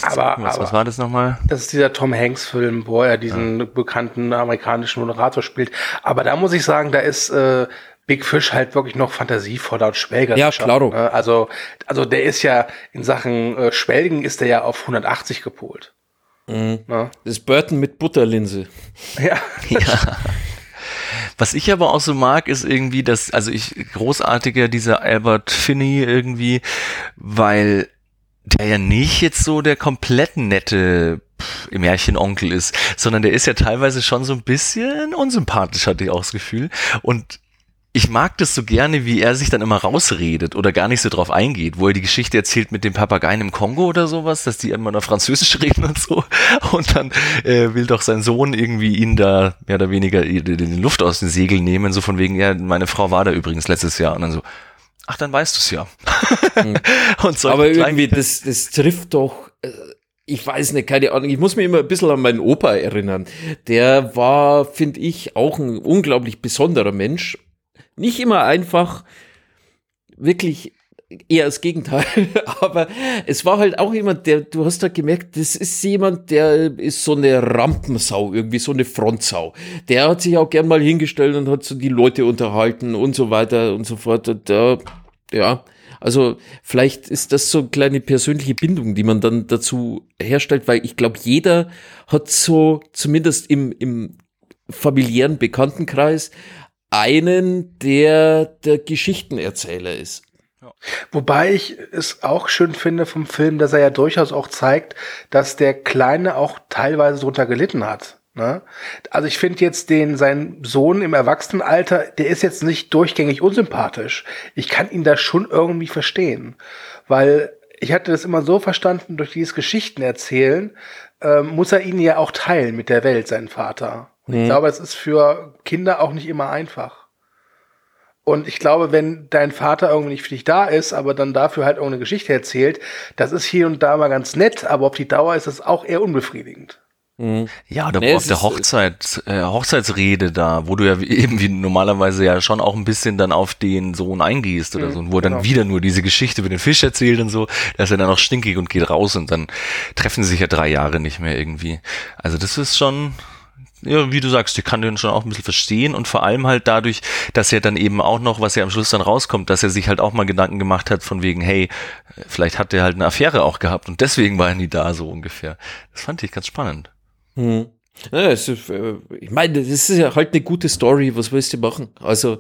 Aber, was, aber was war das nochmal? das ist dieser Tom Hanks-Film, wo er diesen bekannten amerikanischen Moderator spielt. Aber da muss ich sagen, da ist äh, Big Fish halt wirklich noch fantasievoller und schwelger. Ja, klaro. Ne? Also, also der ist ja in Sachen äh, Schwelgen ist der ja auf 180 gepolt. Ne? Das ist Burton mit Butterlinse. (laughs) Ja. Ja. Was ich aber auch so mag, ist irgendwie, dass, also ich, großartiger dieser Albert Finney irgendwie, weil der ja nicht jetzt so der komplett nette Märchenonkel ist, sondern der ist ja teilweise schon so ein bisschen unsympathisch, hatte ich auch das Gefühl. Und ich mag das so gerne, wie er sich dann immer rausredet oder gar nicht so drauf eingeht, wo er die Geschichte erzählt mit dem Papageien im Kongo oder sowas, dass die immer noch Französisch (laughs) reden und so. Und dann äh, will doch sein Sohn irgendwie ihn da mehr oder weniger die die Luft aus den Segeln nehmen, so von wegen, ja, meine Frau war da übrigens letztes Jahr. Und dann so, ach, dann weißt du's ja. (laughs) und solche Aber irgendwie, das, das trifft doch, äh, ich weiß nicht, keine Ahnung, ich muss mich immer ein bisschen an meinen Opa erinnern. Der war, finde ich, auch ein unglaublich besonderer Mensch. Nicht immer einfach, wirklich eher das Gegenteil, (laughs) aber es war halt auch jemand, der, du hast halt gemerkt, das ist jemand, der ist so eine Rampensau, irgendwie so eine Frontsau. Der hat sich auch gern mal hingestellt und hat so die Leute unterhalten und so weiter und so fort. Und da, ja, also vielleicht ist das so eine kleine persönliche Bindung, die man dann dazu herstellt, weil ich glaube, jeder hat so, zumindest im, im familiären Bekanntenkreis, einen, der der Geschichtenerzähler ist. Wobei ich es auch schön finde vom Film, dass er ja durchaus auch zeigt, dass der Kleine auch teilweise drunter gelitten hat. Ne? Also ich finde jetzt den, seinen Sohn im Erwachsenenalter, der ist jetzt nicht durchgängig unsympathisch. Ich kann ihn da schon irgendwie verstehen. Weil ich hatte das immer so verstanden, durch dieses Geschichten erzählen, ähm, muss er ihn ja auch teilen mit der Welt, sein Vater. Und ich glaube, es ist für Kinder auch nicht immer einfach. Und ich glaube, wenn dein Vater irgendwie nicht für dich da ist, aber dann dafür halt irgendeine Geschichte erzählt, das ist hier und da mal ganz nett, aber auf die Dauer ist das auch eher unbefriedigend. Ja, oder Nee, auf der ist- Hochzeit, äh, Hochzeitsrede da, wo du ja (laughs) eben wie normalerweise ja schon auch ein bisschen dann auf den Sohn eingehst oder so, und wo er dann genau. wieder nur diese Geschichte über den Fisch erzählt und so, da ist er dann auch stinkig und geht raus und dann treffen sie sich ja drei Jahre nicht mehr irgendwie. Also das ist schon, ja, wie du sagst, ich kann den schon auch ein bisschen verstehen und vor allem halt dadurch, dass er dann eben auch noch, was ja am Schluss dann rauskommt, dass er sich halt auch mal Gedanken gemacht hat von wegen, hey, vielleicht hat er halt eine Affäre auch gehabt und deswegen war er nie da, so ungefähr. Das fand ich ganz spannend. Hm. Ja, es ist, äh, ich meine, das ist ja halt eine gute Story, was willst du machen? Also,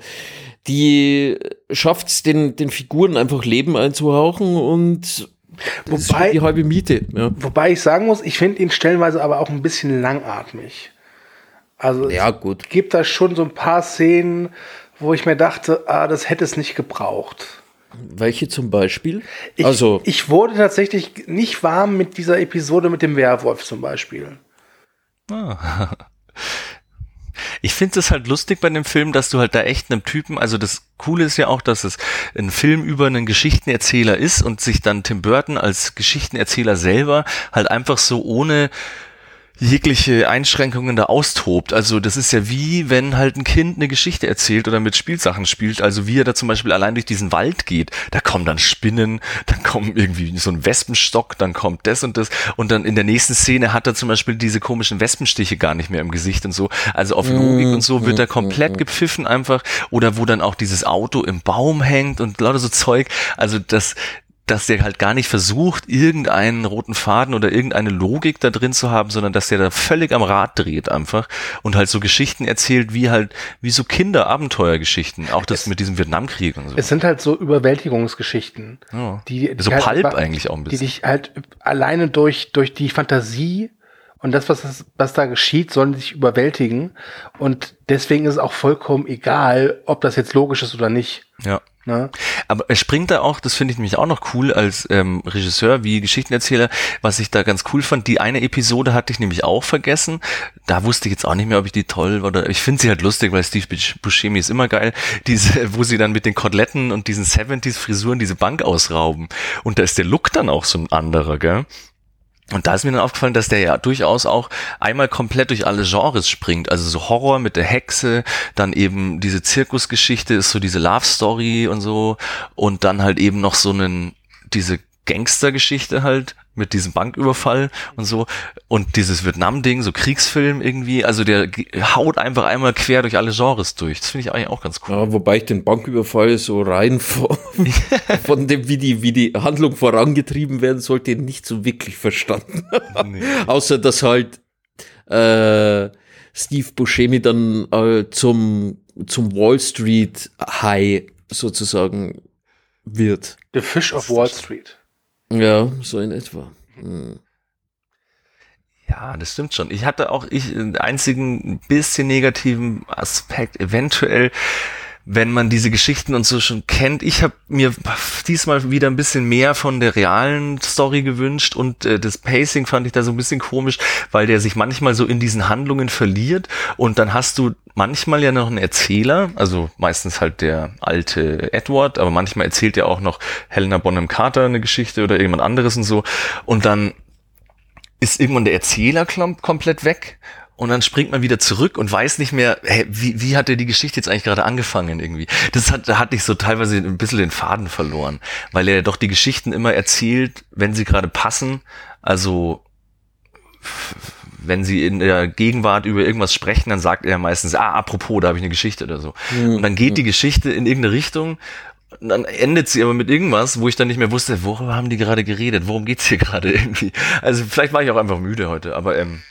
die schafft's den, den Figuren einfach Leben einzuhauchen und das Wobei- die halbe Miete. Ja, Wobei ich sagen muss, ich finde ihn stellenweise aber auch ein bisschen langatmig. Also ja es gut. gibt da schon so ein paar Szenen, wo ich mir dachte, ah, das hätte es nicht gebraucht. Welche zum Beispiel? Ich, also, ich wurde tatsächlich nicht warm mit dieser Episode mit dem Werwolf zum Beispiel. Ah. (laughs) Ich finde es halt lustig bei dem Film, dass du halt da echt einem Typen, also das Coole ist ja auch, dass es ein Film über einen Geschichtenerzähler ist und sich dann Tim Burton als Geschichtenerzähler selber halt einfach so ohne jegliche Einschränkungen da austobt. Also das ist ja wie, wenn halt ein Kind eine Geschichte erzählt oder mit Spielsachen spielt. Also wie er da zum Beispiel allein durch diesen Wald geht. Da kommen dann Spinnen, dann kommen irgendwie so ein Wespenstock, dann kommt das und das. Und dann in der nächsten Szene hat er zum Beispiel diese komischen Wespenstiche gar nicht mehr im Gesicht und so. Also auf Logik und so wird er komplett gepfiffen einfach. Oder wo dann auch dieses Auto im Baum hängt und lauter so Zeug. Also das, dass der halt gar nicht versucht, irgendeinen roten Faden oder irgendeine Logik da drin zu haben, sondern dass der da völlig am Rad dreht einfach und halt so Geschichten erzählt, wie halt, wie so Kinder-Abenteuergeschichten, auch das mit diesem Vietnamkrieg und so. Es sind halt so Überwältigungsgeschichten. Ja. Die, die So halt Pulp einfach- eigentlich auch ein Die bisschen. dich halt alleine durch, durch die Fantasie und das, was, was da geschieht, sollen dich überwältigen. Und deswegen ist es auch vollkommen egal, ob das jetzt logisch ist oder nicht. Ja. Ne? Aber er springt da auch, das finde ich nämlich auch noch cool als ähm, Regisseur wie Geschichtenerzähler, was ich da ganz cool fand. Die eine Episode hatte ich nämlich auch vergessen. Da wusste ich jetzt auch nicht mehr, ob ich die toll war oder ich finde sie halt lustig, weil Steve Buscemi ist immer geil. Diese, (laughs) wo sie dann mit den Koteletten und diesen 70s Frisuren diese Bank ausrauben. Und da ist der Look dann auch so ein anderer, gell? Und da ist mir dann aufgefallen, dass der ja durchaus auch einmal komplett durch alle Genres springt. Also so Horror mit der Hexe, dann eben diese Zirkusgeschichte ist so diese Love Story und so. Und dann halt eben noch so einen, diese Gangstergeschichte halt mit diesem Banküberfall und so und dieses Vietnam-Ding, so Kriegsfilm irgendwie, also der haut einfach einmal quer durch alle Genres durch. Das finde ich eigentlich auch ganz cool. Ja, wobei ich den Banküberfall so rein (laughs) von, von dem, wie die, wie die Handlung vorangetrieben werden sollte, nicht so wirklich verstanden. Nee. Außer dass halt äh, Steve Buscemi dann äh, zum, zum Wall Street High sozusagen wird. The Fish of Wall Street. Ja, so in etwa. Hm. Ja, das stimmt schon. Ich hatte auch ich den einzigen bisschen negativen Aspekt eventuell, wenn man diese Geschichten und so schon kennt. Ich habe mir diesmal wieder ein bisschen mehr von der realen Story gewünscht und äh, das Pacing fand ich da so ein bisschen komisch, weil der sich manchmal so in diesen Handlungen verliert und dann hast du manchmal ja noch einen Erzähler, also meistens halt der alte Edward, aber manchmal erzählt ja auch noch Helena Bonham Carter eine Geschichte oder jemand anderes und so und dann ist irgendwann der Erzähler komplett weg und dann springt man wieder zurück und weiß nicht mehr, hey, wie, wie hat er die Geschichte jetzt eigentlich gerade angefangen irgendwie. Das hat, da hatte ich so teilweise ein bisschen den Faden verloren, weil er doch die Geschichten immer erzählt, wenn sie gerade passen. Also wenn sie in der Gegenwart über irgendwas sprechen, dann sagt er meistens, ah, apropos, da habe ich eine Geschichte oder so. Mhm. Und dann geht die Geschichte in irgendeine Richtung und dann endet sie aber mit irgendwas, wo ich dann nicht mehr wusste, worüber haben die gerade geredet, worum geht's hier (laughs) gerade irgendwie. Also vielleicht war ich auch einfach müde heute, aber ähm,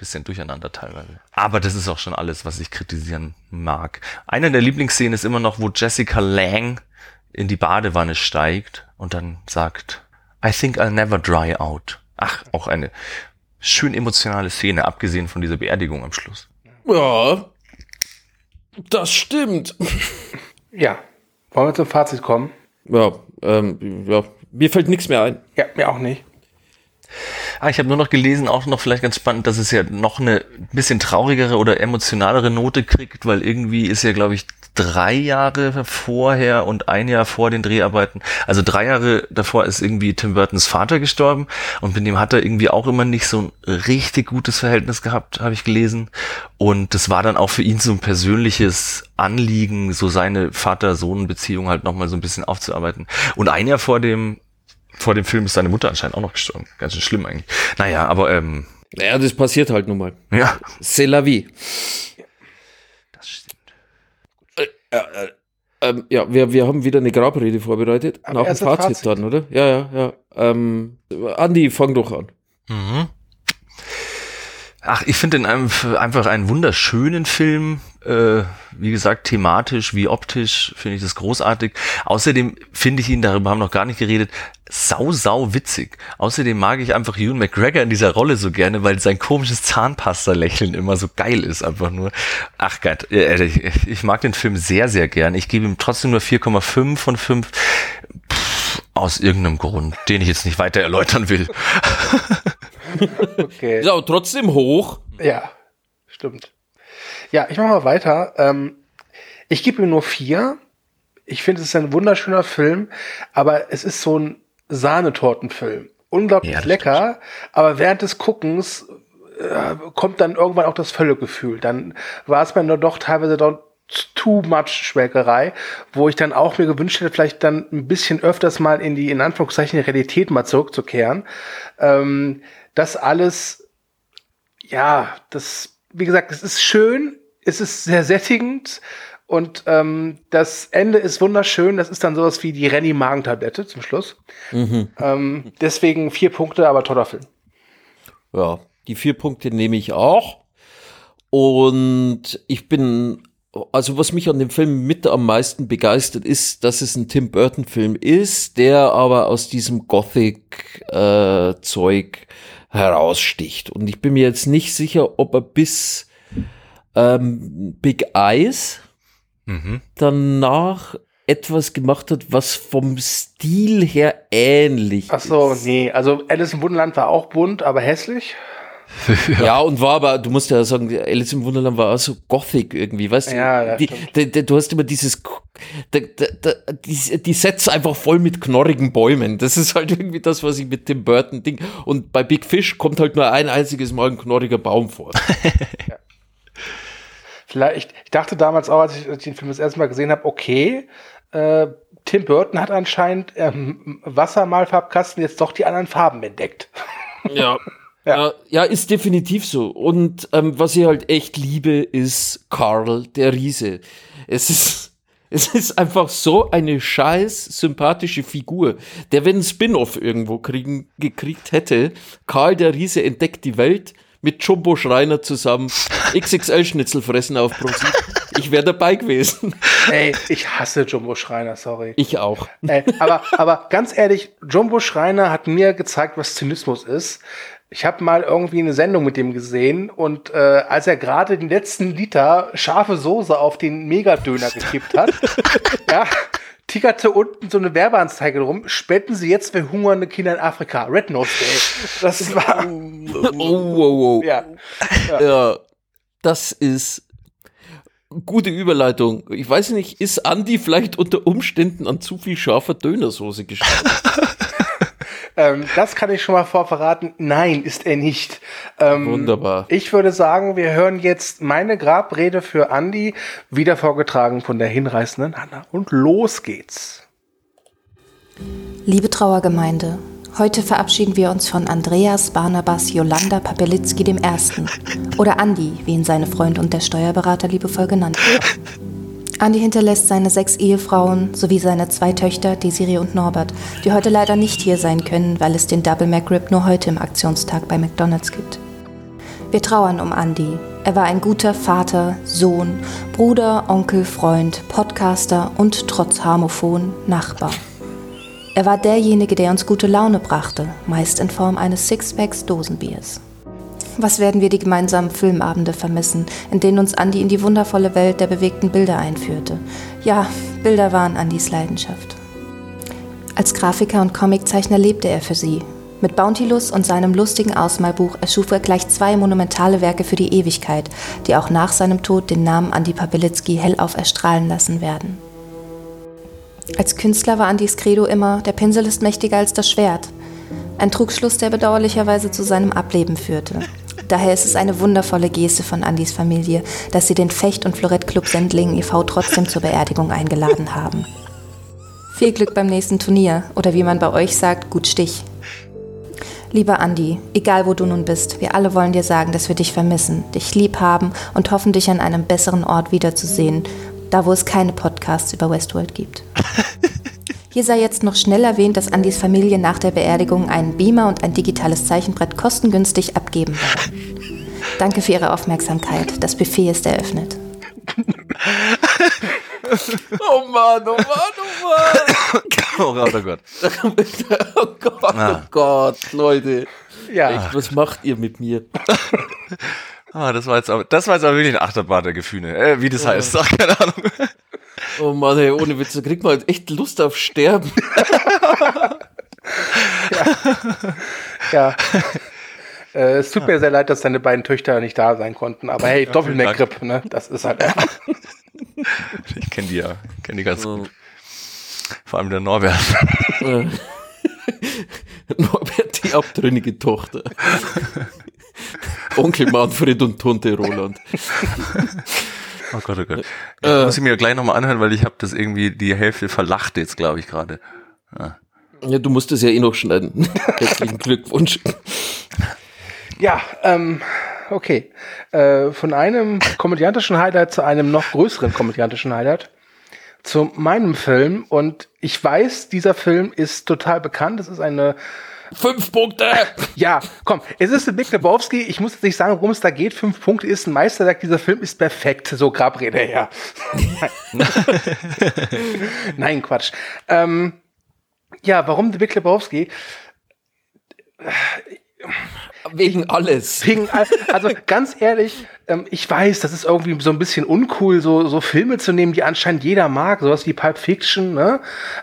bisschen durcheinander teilweise. Aber das ist auch schon alles, was ich kritisieren mag. Eine der Lieblingsszenen ist immer noch, wo Jessica Lang in die Badewanne steigt und dann sagt, I think I'll never dry out. Ach, auch eine schön emotionale Szene, abgesehen von dieser Beerdigung am Schluss. Ja, das stimmt. (laughs) Ja. Wollen wir zum Fazit kommen? Ja, ähm, ja. mir fällt nichts mehr ein. Ja, mir auch nicht. Ah, ich habe nur noch gelesen, auch noch vielleicht ganz spannend, dass es ja noch eine bisschen traurigere oder emotionalere Note kriegt, weil irgendwie ist ja, glaube ich, drei Jahre vorher und ein Jahr vor den Dreharbeiten. Also drei Jahre davor ist irgendwie Tim Burtons Vater gestorben und mit dem hat er irgendwie auch immer nicht so ein richtig gutes Verhältnis gehabt, habe ich gelesen. Und das war dann auch für ihn so ein persönliches Anliegen, so seine Vater-Sohn-Beziehung halt nochmal so ein bisschen aufzuarbeiten. Und ein Jahr vor dem vor dem Film ist seine Mutter anscheinend auch noch gestorben. Ganz schön schlimm eigentlich. Naja, aber ähm, naja, das passiert halt nun mal. Ja. C'est la vie. Äh, ähm, ja, wir, wir haben wieder eine Grabrede vorbereitet. Aber nach dem Fazit, Fazit, dann, oder? Ja, ja, ja. Ähm, Andi, fang doch an. Mhm. Ach, ich finde den einfach einen wunderschönen Film. Äh, wie gesagt, thematisch wie optisch finde ich das großartig. Außerdem finde ich ihn, darüber haben wir noch gar nicht geredet, sau, sau witzig. Außerdem mag ich einfach Ewan McGregor in dieser Rolle so gerne, weil sein komisches Zahnpasta-Lächeln immer so geil ist, einfach nur. Ach Gott, ich mag den Film sehr, sehr gern. Ich gebe ihm trotzdem nur 4,5 von 5. Pff, aus irgendeinem Grund, den ich jetzt nicht weiter erläutern will. (laughs) okay. Ist aber trotzdem hoch. Ja, stimmt. Ja, ich mache mal weiter. Ähm, ich gebe ihm nur vier. Ich finde, es ist ein wunderschöner Film, aber es ist so ein Sahnetortenfilm. Unglaublich ja, lecker, aber während des Guckens äh, kommt dann irgendwann auch das Völlegefühl. Dann war es mir nur doch teilweise doch too much Schwelgerei, wo ich dann auch mir gewünscht hätte, vielleicht dann ein bisschen öfters mal in die, in Anführungszeichen, Realität mal zurückzukehren. Ähm, das alles, ja, das, wie gesagt, es ist schön, es ist sehr sättigend und ähm, das Ende ist wunderschön. Das ist dann sowas wie die Renny-Magentablette zum Schluss. Mhm. Ähm, deswegen vier Punkte, aber toller Film. Ja, die vier Punkte nehme ich auch. Und ich bin, also was mich an dem Film mit am meisten begeistert ist, dass es ein Tim Burton Film ist, der aber aus diesem Gothic-Zeug äh, heraussticht. Und ich bin mir jetzt nicht sicher, ob er bis ähm, Big Eyes mhm. danach etwas gemacht hat, was vom Stil her ähnlich Ach so, ist. nee. Also Alice im Wunderland war auch bunt, aber hässlich. (laughs) Ja. und war aber, du musst ja sagen, Alice im Wunderland war auch so gothic irgendwie, weißt Ja, du? ja, Die, die, die, du hast immer dieses, die, die, Sets einfach voll mit knorrigen Bäumen. Das ist halt irgendwie das, was ich mit Tim Burton Ding. Und bei Big Fish kommt halt nur ein einziges Mal ein knorriger Baum vor. (laughs) Vielleicht, ich dachte damals auch, als ich, als ich den Film das erste Mal gesehen habe, okay, äh, Tim Burton hat anscheinend ähm, Wassermalfarbkasten jetzt doch die anderen Farben entdeckt. Ja. (laughs) Ja. Ja. ja, ist definitiv so. Und ähm, was ich halt echt liebe, ist Karl, der Riese. Es ist, (laughs) es ist einfach so eine scheiß sympathische Figur, der, wenn ein Spin-off irgendwo kriegen, gekriegt hätte, Karl, der Riese entdeckt die Welt mit Jumbo Schreiner zusammen, (laughs) XXL-Schnitzel fressen auf ProSieben. Ich wäre dabei gewesen. (laughs) Ey, ich hasse Jumbo Schreiner, sorry. Ich auch. Ey, aber, aber ganz ehrlich, Jumbo Schreiner hat mir gezeigt, was Zynismus ist. Ich habe mal irgendwie eine Sendung mit dem gesehen und äh, als er gerade den letzten Liter scharfe Soße auf den Megadöner gekippt hat, (laughs) ja, tickerte unten so eine Werbeanzeige rum, spenden Sie jetzt für hungernde Kinder in Afrika. Red Nose Day. Das war, Oh, oh, oh. ja. Ja, das ist gute Überleitung. Ich weiß nicht, ist Andi vielleicht unter Umständen an zu viel scharfer Dönersoße gestorben? (laughs) Ähm, das kann ich schon mal vorverraten. Nein, ist er nicht. Ähm, Wunderbar. Ich würde sagen, wir hören jetzt meine Grabrede für Andy, wieder vorgetragen von der hinreißenden Hanna. Und los geht's. Liebe Trauergemeinde, heute verabschieden wir uns von Andreas Barnabas Jolanda Papelitzki dem Ersten oder Andi, wie ihn seine Freunde und der Steuerberater liebevoll genannt haben. Andi hinterlässt seine sechs Ehefrauen sowie seine zwei Töchter, Desiree und Norbert, die heute leider nicht hier sein können, weil es den Double McRib nur heute im Aktionstag bei McDonald's gibt. Wir trauern um Andi. Er war ein guter Vater, Sohn, Bruder, Onkel, Freund, Podcaster und trotz Harmophon Nachbar. Er war derjenige, der uns gute Laune brachte, meist in Form eines Sixpacks Dosenbiers. Was werden wir die gemeinsamen Filmabende vermissen, in denen uns Andi in die wundervolle Welt der bewegten Bilder einführte? Ja, Bilder waren Andis Leidenschaft. Als Grafiker und Comiczeichner lebte er für sie. Mit Bountylus und seinem lustigen Ausmalbuch erschuf er gleich zwei monumentale Werke für die Ewigkeit, die auch nach seinem Tod den Namen Andi Papelitzki hellauf erstrahlen lassen werden. Als Künstler war Andis Credo immer, der Pinsel ist mächtiger als das Schwert. Ein Trugschluss, der bedauerlicherweise zu seinem Ableben führte. Daher ist es eine wundervolle Geste von Andis Familie, dass sie den Fecht- und Florettclub Sendlingen e.V. trotzdem zur Beerdigung eingeladen haben. Viel Glück beim nächsten Turnier oder wie man bei euch sagt, gut Stich. Lieber Andi, egal wo du nun bist, wir alle wollen dir sagen, dass wir dich vermissen, dich lieb haben und hoffen, dich an einem besseren Ort wiederzusehen, da wo es keine Podcasts über Westworld gibt. (laughs) Hier sei jetzt noch schnell erwähnt, dass Andis Familie nach der Beerdigung einen Beamer und ein digitales Zeichenbrett kostengünstig abgeben werden. Danke für Ihre Aufmerksamkeit. Das Buffet ist eröffnet. (laughs) Oh Mann, oh Mann, oh Mann. (laughs) Oh Gott, oh Gott. oh Gott, Ah. oh Gott, Leute. Ja, Echt, was macht ihr mit mir? Ah, das war jetzt aber, das war jetzt aber wirklich eine Achterbahn der Gefühle. Äh, wie das heißt, ach, keine Ahnung. Oh Mann, ey, ohne Witz, da kriegt man halt echt Lust auf Sterben. (laughs) ja. Äh, es tut mir sehr leid, dass deine beiden Töchter nicht da sein konnten, aber hey, Doppelmeck-Grip, ne? Das ist halt einfach. (laughs) Ich kenne die ja, kenne die ganz Oh. gut. Vor allem der Norbert. (laughs) Norbert, die abtrünnige Tochter. Onkel Manfred und Tante Roland. Oh Gott, oh Gott. Das muss ich mir gleich nochmal anhören, weil ich habe das irgendwie die Hälfte verlacht jetzt, glaube ich, gerade. Ja, du musst es ja eh noch schneiden. (laughs) Herzlichen Glückwunsch. Ja, ähm, okay. Äh, von einem komödiantischen Highlight zu einem noch größeren komödiantischen Highlight. Zu meinem Film. Und ich weiß, dieser Film ist total bekannt. Es ist eine Fünf Punkte! (laughs) Ja, komm, es ist ein Big Lebowski. Ich muss jetzt nicht sagen, worum es da geht. Fünf Punkte ist ein Meisterwerk. Dieser Film ist perfekt. So Grabrede her. (laughs) Nein, Quatsch. Ähm, ja, warum The Big Lebowski? Wegen alles. Wegen, all- also ganz ehrlich, ähm, ich weiß, das ist irgendwie so ein bisschen uncool, so, so Filme zu nehmen, die anscheinend jeder mag, sowas wie Pulp Fiction, ne?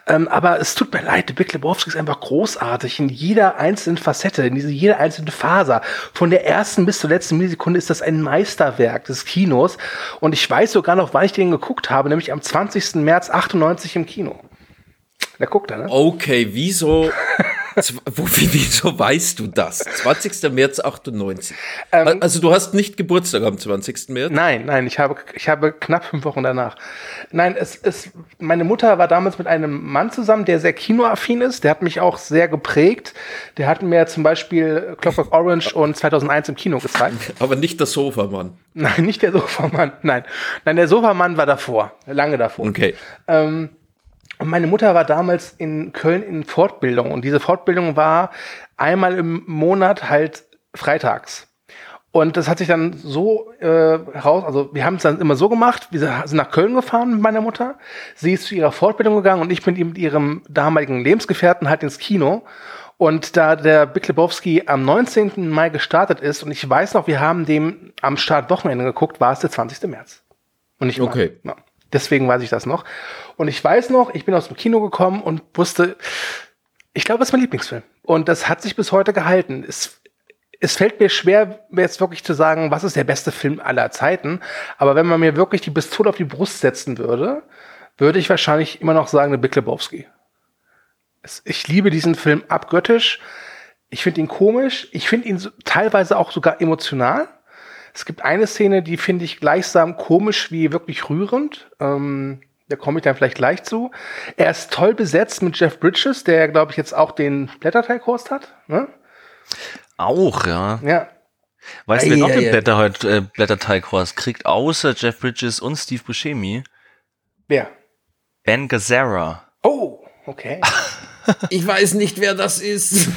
Ähm, aber es tut mir leid, The Big Lebowski ist einfach großartig in jeder einzelnen Facette, in diese, jeder einzelnen Faser. Von der ersten bis zur letzten Millisekunde ist das ein Meisterwerk des Kinos. Und ich weiß sogar noch, wann ich den geguckt habe, nämlich am 20. März 98 im Kino. Da guckt er, ne? Okay, wieso, (laughs) wo, wie- wieso weißt du das? 20. März 98. Ähm, also du hast nicht Geburtstag am 20. März? Nein, nein, ich habe, ich habe knapp fünf Wochen danach. Nein, es ist, meine Mutter war damals mit einem Mann zusammen, der sehr kinoaffin ist. Der hat mich auch sehr geprägt. Der hat mir zum Beispiel Clockwork Orange und 2001 im Kino gezeigt. Aber nicht der Sofamann. Nein, nicht der Sofamann. Nein, nein, der Sofamann war davor, lange davor. Okay. Ähm, und meine Mutter war damals in Köln in Fortbildung und diese Fortbildung war einmal im Monat halt freitags. Und das hat sich dann so äh, raus, also wir haben es dann immer so gemacht, wir sind nach Köln gefahren mit meiner Mutter, sie ist zu ihrer Fortbildung gegangen und ich bin mit ihrem damaligen Lebensgefährten halt ins Kino. Und da der Big Lebowski am 19. Mai gestartet ist und ich weiß noch, wir haben dem am Startwochenende geguckt, war es der 20. März. Und nicht Okay. Mai. Ja. Deswegen weiß ich das noch. Und ich weiß noch, ich bin aus dem Kino gekommen und wusste, ich glaube, es ist mein Lieblingsfilm. Und das hat sich bis heute gehalten. Es, es fällt mir schwer, jetzt wirklich zu sagen, was ist der beste Film aller Zeiten. Aber wenn man mir wirklich die Pistole auf die Brust setzen würde, würde ich wahrscheinlich immer noch sagen, der Big Lebowski. Ich liebe diesen Film abgöttisch. Ich finde ihn komisch. Ich finde ihn so, teilweise auch sogar emotional. Es gibt eine Szene, die finde ich gleichsam komisch wie wirklich rührend. Ähm, da komme ich dann vielleicht gleich zu. Er ist toll besetzt mit Jeff Bridges, der, glaube ich, jetzt auch den Blätterteig-Host hat. Ne? Auch, ja. Ja. Weißt du, wer noch den. Blätter, äh, Blätterteighorst kriegt, außer Jeff Bridges und Steve Buscemi? Wer? Ben Gazzara. Oh, okay. (laughs) Ich weiß nicht, wer das ist.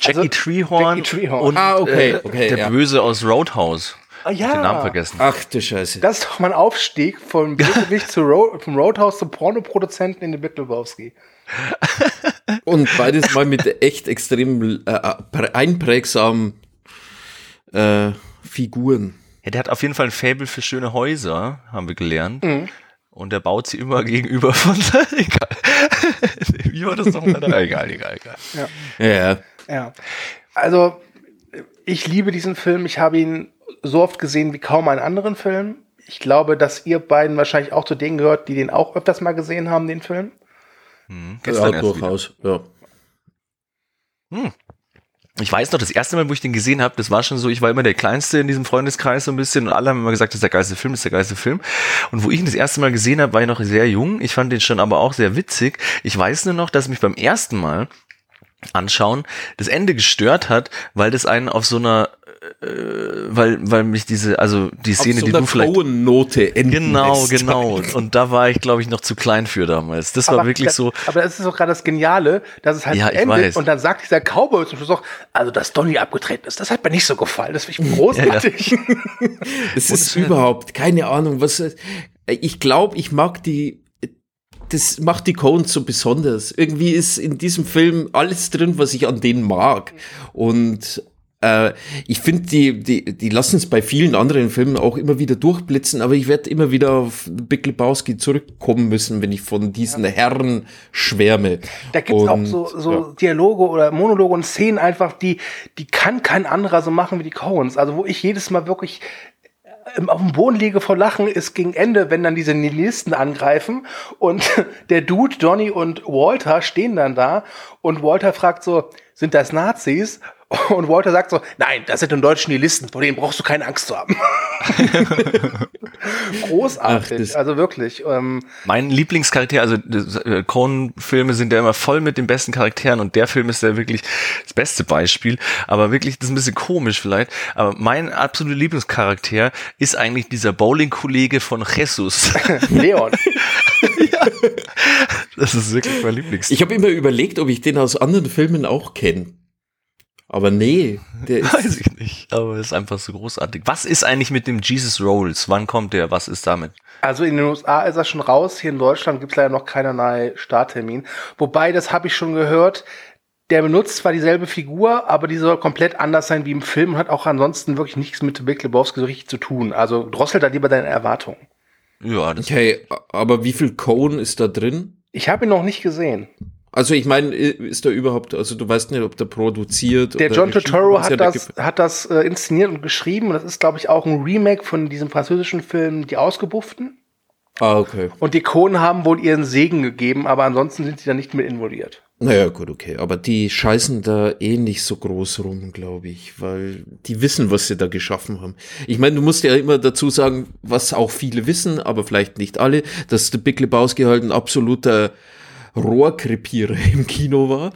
Jackie Also, Treehorn, Jackie Treehorn. und Ah, okay, äh, okay, der ja. Böse aus Roadhouse. Ah, ja. Den Namen vergessen. Ach du Scheiße. Das ist doch mein Aufstieg vom (laughs) Bösewicht zu Road, vom Roadhouse zum Pornoproduzenten in den Big Lebowski. (laughs) Und beides mal mit echt extrem äh, äh, einprägsamen äh, Figuren. Ja, der hat auf jeden Fall ein Faible für schöne Häuser, haben wir gelernt. Mhm. Und der baut sie immer (laughs) gegenüber von. egal. Wie war das nochmal? da? egal, egal, egal. Ja. Ja. Also, ich liebe diesen Film. Ich habe ihn so oft gesehen wie kaum einen anderen Film. Ich glaube, dass ihr beiden wahrscheinlich auch zu denen gehört, die den auch öfters mal gesehen haben, den Film. Gestern ja, erst durchaus. Ja. Ich weiß noch, das erste Mal, wo ich den gesehen habe, das war schon so, ich war immer der Kleinste in diesem Freundeskreis so ein bisschen und alle haben immer gesagt, das ist der geilste Film, das ist der geilste Film. Und wo ich ihn das erste Mal gesehen habe, war ich noch sehr jung. Ich fand den schon aber auch sehr witzig. Ich weiß nur noch, dass mich beim ersten Mal anschauen das Ende gestört hat, weil das einen auf so einer, weil, weil mich diese, also die Szene, so die du vielleicht Frauennote enden Genau, lässt. genau. (laughs) Und da war ich, glaube ich, noch zu klein für damals. Das war wirklich so. Aber das ist doch gerade das Geniale, dass es halt Ja, endet weiß. und dann sagt dieser Cowboy zum Schluss auch, also dass Donny abgetreten ist, das hat mir nicht so gefallen. Das finde ich großartig. (laughs) Es ist überhaupt keine Ahnung, was. Ich glaube, ich mag die. Das macht die Coens so besonders. Irgendwie ist in diesem Film alles drin, was ich an denen mag. Und äh, ich finde, die, die, die lassen es bei vielen anderen Filmen auch immer wieder durchblitzen, aber ich werde immer wieder auf Big Lebowski zurückkommen müssen, wenn ich von diesen Herren schwärme. Da gibt es auch so, so ja. Dialoge oder Monologe und Szenen einfach, die, die kann kein anderer so machen wie die Coens. Also wo ich jedes Mal wirklich ähm, auf dem Boden liege vor Lachen, ist gegen Ende, wenn dann diese Nihilisten angreifen und (laughs) der Dude, Donny und Walter stehen dann da und Walter fragt so, sind das Nazis? Und Walter sagt so, nein, das sind die deutschen Nihilisten, vor denen brauchst du keine Angst zu haben. (laughs) Großartig, Ach, also wirklich. Ähm, Mein Lieblingscharakter, also äh, Coen-Filme sind ja immer voll mit den besten Charakteren und der Film ist ja wirklich das beste Beispiel. Aber wirklich, das ist ein bisschen komisch vielleicht. Aber mein absoluter Lieblingscharakter ist eigentlich dieser Bowling-Kollege von Jesus. (laughs) Leon. (laughs) Das ist wirklich mein Lieblings. Ich habe immer überlegt, ob ich den aus anderen Filmen auch kenne. Aber nee, der (laughs) ist Weiß ich nicht, aber ist einfach so großartig. Was ist eigentlich mit dem Jesus Rolls? Wann kommt der? Was ist damit? Also in den USA ist er schon raus. Hier in Deutschland gibt es leider noch keinerlei Starttermin. Wobei, das habe ich schon gehört, der benutzt zwar dieselbe Figur, aber die soll komplett anders sein wie im Film und hat auch ansonsten wirklich nichts mit Big Lebowski so richtig zu tun. Also drossel da lieber deine Erwartungen. Ja, das Okay, aber wie viel Cohen ist da drin? Ich habe ihn noch nicht gesehen. Also ich meine, ist da überhaupt, also du weißt nicht, ob der produziert Der oder John Turturro hat da das, hat das äh, inszeniert und geschrieben und das ist, glaube ich, auch ein Remake von diesem französischen Film Die Ausgebufften. Ah, okay. Und die Kohlen haben wohl ihren Segen gegeben, aber ansonsten sind sie da nicht mit involviert. Naja, gut, okay. Aber die scheißen da eh nicht so groß rum, glaube ich, weil die wissen, was sie da geschaffen haben. Ich meine, du musst ja immer dazu sagen, was auch viele wissen, aber vielleicht nicht alle, dass der Big Lebowski halt ein absoluter Rohrkrepierer (laughs) im Kino war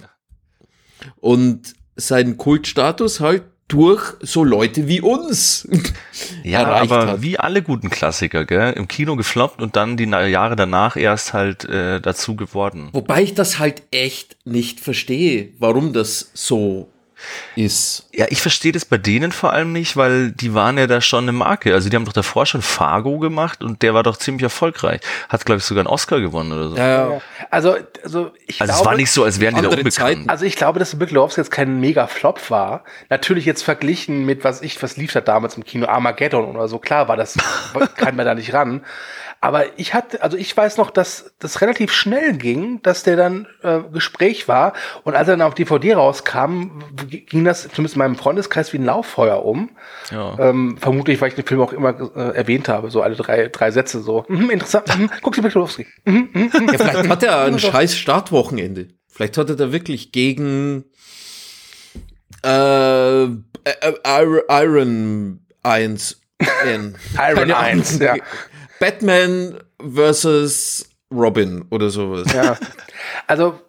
und seinen Kultstatus halt durch so Leute wie uns (laughs) Ja, erreicht aber hat. wie alle guten Klassiker, gell? Im Kino gefloppt und dann die Jahre danach erst halt äh, dazu geworden. Wobei ich das halt echt nicht verstehe, warum das so ist. Ja, ich verstehe das bei denen vor allem nicht, weil die waren ja da schon eine Marke. Also die haben doch davor schon Fargo gemacht und der war doch ziemlich erfolgreich. Hat, glaube ich, sogar einen Oscar gewonnen oder so. Ja, Also, also ich also glaube, es war nicht so, als wären die da unbekannt. Zeiten. Also ich glaube, dass Big Lebowski jetzt kein Mega-Flop war. Natürlich jetzt verglichen mit, was ich, was lief da damals im Kino, Armageddon oder so. Klar war das, (laughs) kann man da nicht ran. Aber ich hatte, also ich weiß noch, dass das relativ schnell ging, dass der dann äh, Gespräch war und als er dann auf DVD rauskam, ging das zumindest in meinem Freundeskreis wie ein Lauffeuer um. Ja. Ähm, vermutlich, weil ich den Film auch immer äh, erwähnt habe, so alle drei, drei Sätze so. Mhm, interessant, mhm, guck dir Lebowski. Mhm, mhm, mhm. Ja, vielleicht hat er ein (laughs) scheiß Startwochenende. Vielleicht hat er da wirklich gegen äh, äh, Iron- Iron 1 N. Iron Keine Ahnung. 1, ja. Batman versus Robin oder sowas. Ja. Also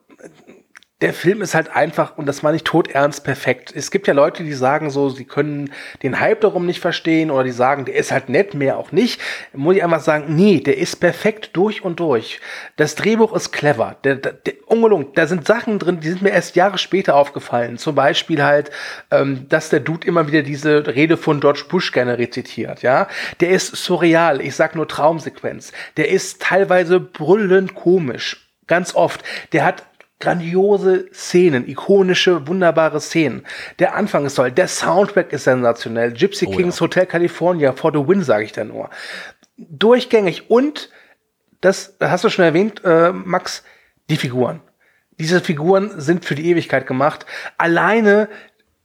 der Film ist halt einfach, und das meine ich todernst perfekt. Es gibt ja Leute, die sagen so, sie können den Hype darum nicht verstehen oder die sagen, der ist halt nett, mehr auch nicht. Muss ich einfach sagen, nee, der ist perfekt durch und durch. Das Drehbuch ist clever. Der, der, der, ungelungen, da sind Sachen drin, die sind mir erst Jahre später aufgefallen. Zum Beispiel halt, ähm, dass der Dude immer wieder diese Rede von George Bush gerne rezitiert, ja. Der ist surreal, ich sag nur Traumsequenz. Der ist teilweise brüllend komisch. Ganz oft. Der hat grandiose Szenen, ikonische, wunderbare Szenen. Der Anfang ist toll, der Soundtrack ist sensationell. Gypsy Kings Hotel California, For the Win, sage ich da nur. Durchgängig und, das hast du schon erwähnt, äh, Max, die Figuren. Diese Figuren sind für die Ewigkeit gemacht. Alleine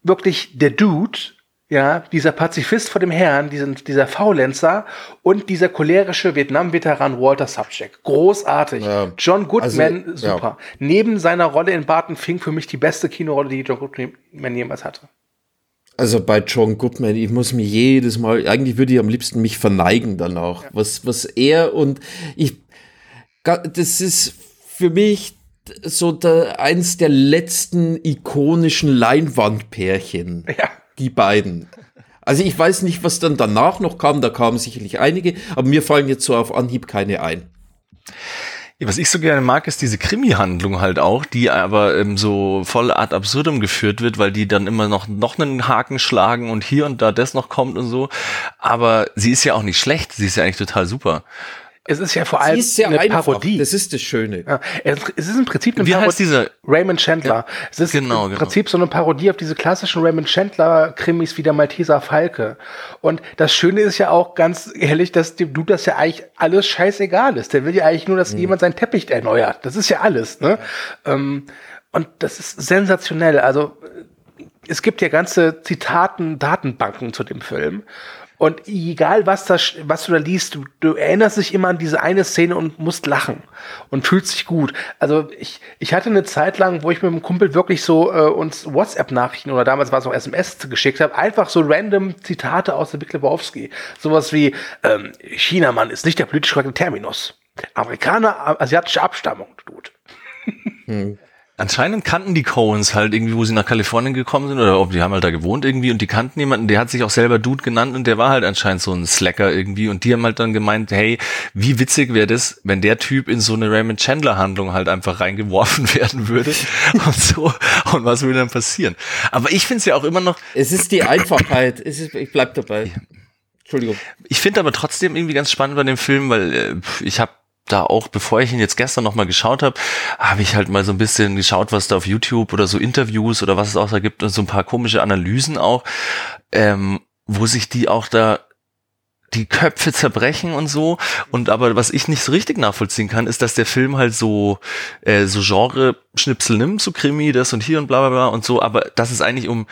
wirklich der Dude, ja, dieser Pazifist vor dem Herrn, diesen, dieser Faulenzer und dieser cholerische Vietnam-Veteran Walter Subject. Großartig. Ja. John Goodman, Also, super. Neben seiner Rolle in Barton Fink für mich die beste Kinorolle, die John Goodman jemals hatte. Also bei John Goodman, ich muss mir jedes Mal, eigentlich würde ich am liebsten mich verneigen danach. Was, was er und ich, das ist für mich so der, eins der letzten ikonischen Leinwandpärchen. Ja. Die beiden. Also ich weiß nicht, was dann danach noch kam, da kamen sicherlich einige, aber mir fallen jetzt so auf Anhieb keine ein. Was ich so gerne mag, ist diese Krimi-Handlung halt auch, die aber ähm, so voll ad absurdum geführt wird, weil die dann immer noch, noch einen Haken schlagen und hier und da das noch kommt und so. Aber sie ist ja auch nicht schlecht, sie ist ja eigentlich total super. Es ist ja vor allem ist sehr eine einfach, Parodie. das ist das Schöne. Ja, es ist im Prinzip eine Wie heißt Parodie. dieser? Raymond Chandler. es ist genau, im genau. Prinzip so eine Parodie auf diese klassischen Raymond Chandler-Krimis wie der Malteser Falke. Und das Schöne ist ja auch ganz ehrlich, dass dem du das ja eigentlich alles scheißegal ist. Der will ja eigentlich nur, dass jemand seinen Teppich erneuert. Das ist ja alles. Ne? Ähm, und das ist sensationell. Also es gibt ja ganze Zitaten, Datenbanken zu dem Film. Und egal was das, was du da liest, du, du erinnerst dich immer an diese eine Szene und musst lachen und fühlst dich gut. Also ich, ich hatte eine Zeit lang, wo ich mit einem Kumpel wirklich so äh, uns WhatsApp-Nachrichten oder damals war es auch SMS geschickt habe, einfach so random Zitate aus der Big Lebowski. Sowas wie ähm, Chinamann ist nicht der politisch korrekte Terminus. Amerikaner, asiatische Abstammung, Dude. Anscheinend kannten die Coens halt irgendwie, wo sie nach Kalifornien gekommen sind, oder ob die haben halt da gewohnt irgendwie und die kannten jemanden, der hat sich auch selber Dude genannt und der war halt anscheinend so ein Slacker irgendwie und die haben halt dann gemeint, hey, wie witzig wäre das, wenn der Typ in so eine Raymond Chandler Handlung halt einfach reingeworfen (laughs) werden würde und so und was würde dann passieren. Aber ich finde es ja auch immer noch, Es ist die Einfachheit. Es ist, ich bleib dabei. Entschuldigung. ich finde aber trotzdem irgendwie ganz spannend bei dem Film, weil äh, ich habe da auch, bevor ich ihn jetzt gestern nochmal geschaut habe, habe ich halt mal so ein bisschen geschaut, was da auf YouTube oder so Interviews oder was es auch da gibt und so ein paar komische Analysen auch, ähm, wo sich die auch da die Köpfe zerbrechen und so. Und aber was ich nicht so richtig nachvollziehen kann, ist, dass der Film halt so äh, so Genre-Schnipsel nimmt, so Krimi, das und hier und bla bla bla und so, aber das ist eigentlich um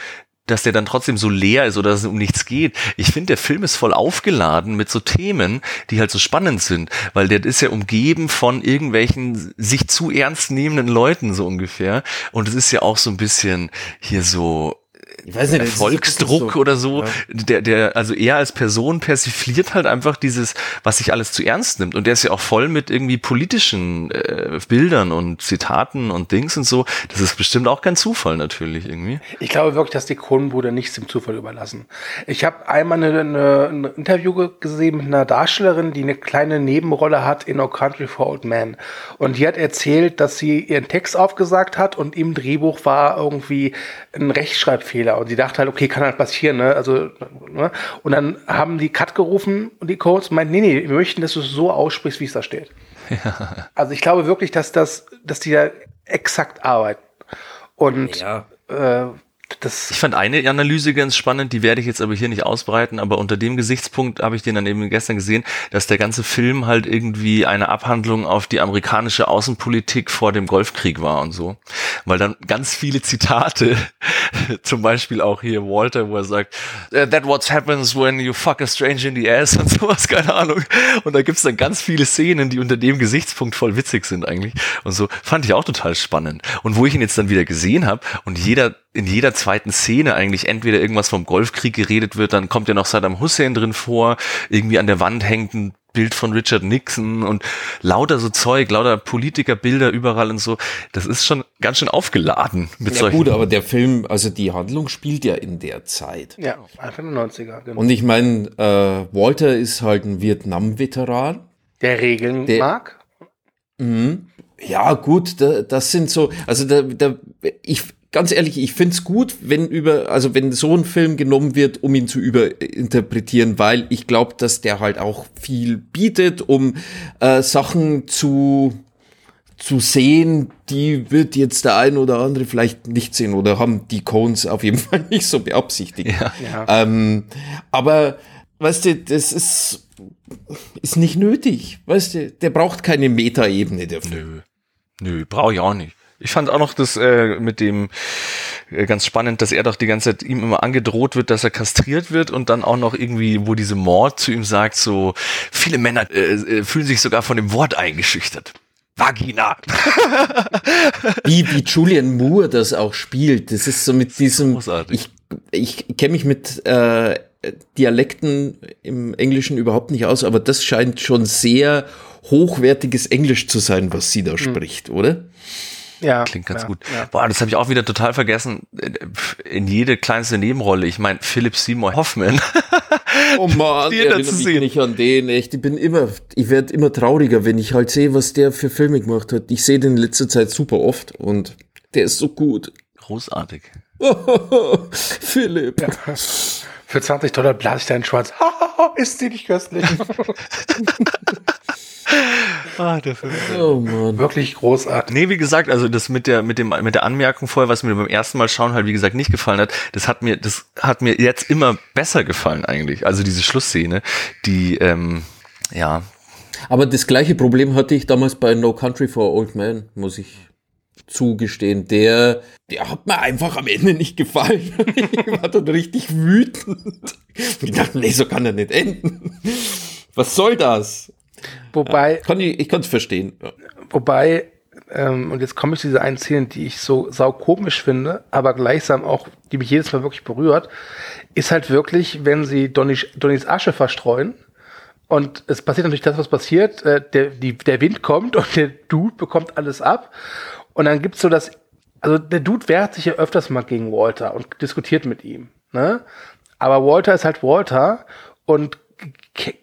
dass der dann trotzdem so leer ist oder dass es um nichts geht. Ich finde, der Film ist voll aufgeladen mit so Themen, die halt so spannend sind, weil der ist ja umgeben von irgendwelchen sich zu ernst nehmenden Leuten so ungefähr. Und es ist ja auch so ein bisschen hier so ich weiß nicht, Volksdruck so. oder so, ja. der, der, also er als Person persifliert halt einfach dieses, was sich alles zu ernst nimmt. Und der ist ja auch voll mit irgendwie politischen äh, Bildern und Zitaten und Dings und so. Das ist bestimmt auch kein Zufall natürlich irgendwie. Ich glaube wirklich, dass die Kronenbrüder nichts dem Zufall überlassen. Ich habe einmal eine, eine, ein Interview gesehen mit einer Darstellerin, die eine kleine Nebenrolle hat in No Country for Old Men. Und die hat erzählt, dass sie ihren Text aufgesagt hat und im Drehbuch war irgendwie ein Rechtschreibfehler und sie dachte halt, okay, kann halt passieren, ne? Also, ne? Und dann haben die Cut gerufen und die Codes meinen, nee, nee, wir möchten, dass du es so aussprichst, wie es da steht. Ja. Also ich glaube wirklich, dass das, dass die da exakt arbeiten. Und ja. äh, das ich fand eine Analyse ganz spannend, die werde ich jetzt aber hier nicht ausbreiten, aber unter dem Gesichtspunkt habe ich den dann eben gestern gesehen, dass der ganze Film halt irgendwie eine Abhandlung auf die amerikanische Außenpolitik vor dem Golfkrieg war und so. Weil dann ganz viele Zitate, (laughs) zum Beispiel auch hier Walter, wo er sagt, äh, that what happens when you fuck a stranger in the ass und (laughs) sowas, keine Ahnung. Und da gibt's dann ganz viele Szenen, die unter dem Gesichtspunkt voll witzig sind eigentlich. Und so fand ich auch total spannend. Und wo ich ihn jetzt dann wieder gesehen habe und jeder in jeder zweiten Szene eigentlich entweder irgendwas vom Golfkrieg geredet wird, dann kommt ja noch Saddam Hussein drin vor, irgendwie an der Wand hängt ein Bild von Richard Nixon und lauter so Zeug, lauter Politikerbilder überall und so. Das ist schon ganz schön aufgeladen mit ja, solchen. gut, aber der Film, also die Handlung spielt ja in der Zeit. Ja, Anfang der 90er. Genau. Und ich meine, äh, Walter ist halt ein Vietnam-Veteran. Der Regeln der, mag. Mh, ja, gut, da, das sind so, also da, da, ich, ganz ehrlich, ich find's gut, wenn über, also wenn so ein Film genommen wird, um ihn zu überinterpretieren, weil ich glaube, dass der halt auch viel bietet, um äh, Sachen zu zu sehen, die wird jetzt der ein oder andere vielleicht nicht sehen oder haben die Cones auf jeden (laughs) Fall nicht so beabsichtigt. Ja. ja. Ähm, aber weißt du, das ist ist nicht nötig. Weißt du, der braucht keine Metaebene dafür. Nö, nö, brauche ich auch nicht. Ich fand auch noch das äh, mit dem äh, ganz spannend, dass er doch die ganze Zeit ihm immer angedroht wird, dass er kastriert wird und dann auch noch irgendwie, wo diese Mord zu ihm sagt, so viele Männer äh, äh fühlen sich sogar von dem Wort eingeschüchtert. Vagina. (laughs) wie, wie Julian Moore das auch spielt. Das ist so mit diesem. Großartig. Ich, ich kenne mich mit äh, Dialekten im Englischen überhaupt nicht aus, aber das scheint schon sehr hochwertiges Englisch zu sein, was sie da hm. spricht, oder? Ja. Klingt ganz ja, gut. Ja. Boah, das habe ich auch wieder total vergessen. In jede kleinste Nebenrolle. Ich meine, Philip Seymour Hoffman. (laughs) oh man, erinnere mich nicht an den. Echt, ich bin immer, ich werde immer trauriger, wenn ich halt sehe, was der für Filme gemacht hat. Ich sehe den in letzter Zeit super oft und der ist so gut. Großartig. (laughs) Philipp. Ja. (laughs) Für 20 Dollar blase ich deinen Schwanz. ist sie nicht köstlich? (laughs) (laughs) ah, der Film. Oh Mann. Wirklich großartig. Nee, wie gesagt, also das mit der, mit dem, mit der Anmerkung vorher, was mir beim ersten Mal schauen halt, wie gesagt, nicht gefallen hat, das hat mir, das hat mir jetzt immer besser gefallen eigentlich. Also diese Schlussszene, die, ähm, ja. Aber das gleiche Problem hatte ich damals bei No Country for Old Men, muss ich zugestehen. Der, der hat mir einfach am Ende nicht gefallen. (laughs) ich war dann richtig wütend. Ich dachte, nee, so kann er nicht enden. Was soll das? Wobei. Ja, kann ich ich kann es verstehen. Ja. Wobei, ähm, und jetzt komme ich zu dieser einen Szene, die ich so sau komisch finde, aber gleichsam auch, die mich jedes Mal wirklich berührt, ist halt wirklich, wenn sie Donnis, Donnis Asche verstreuen. Und es passiert natürlich das, was passiert. Äh, der, die, der Wind kommt und der Dude bekommt alles ab. Und dann gibt's so das, also der Dude wehrt sich ja öfters mal gegen Walter und diskutiert mit ihm. Ne? Aber Walter ist halt Walter und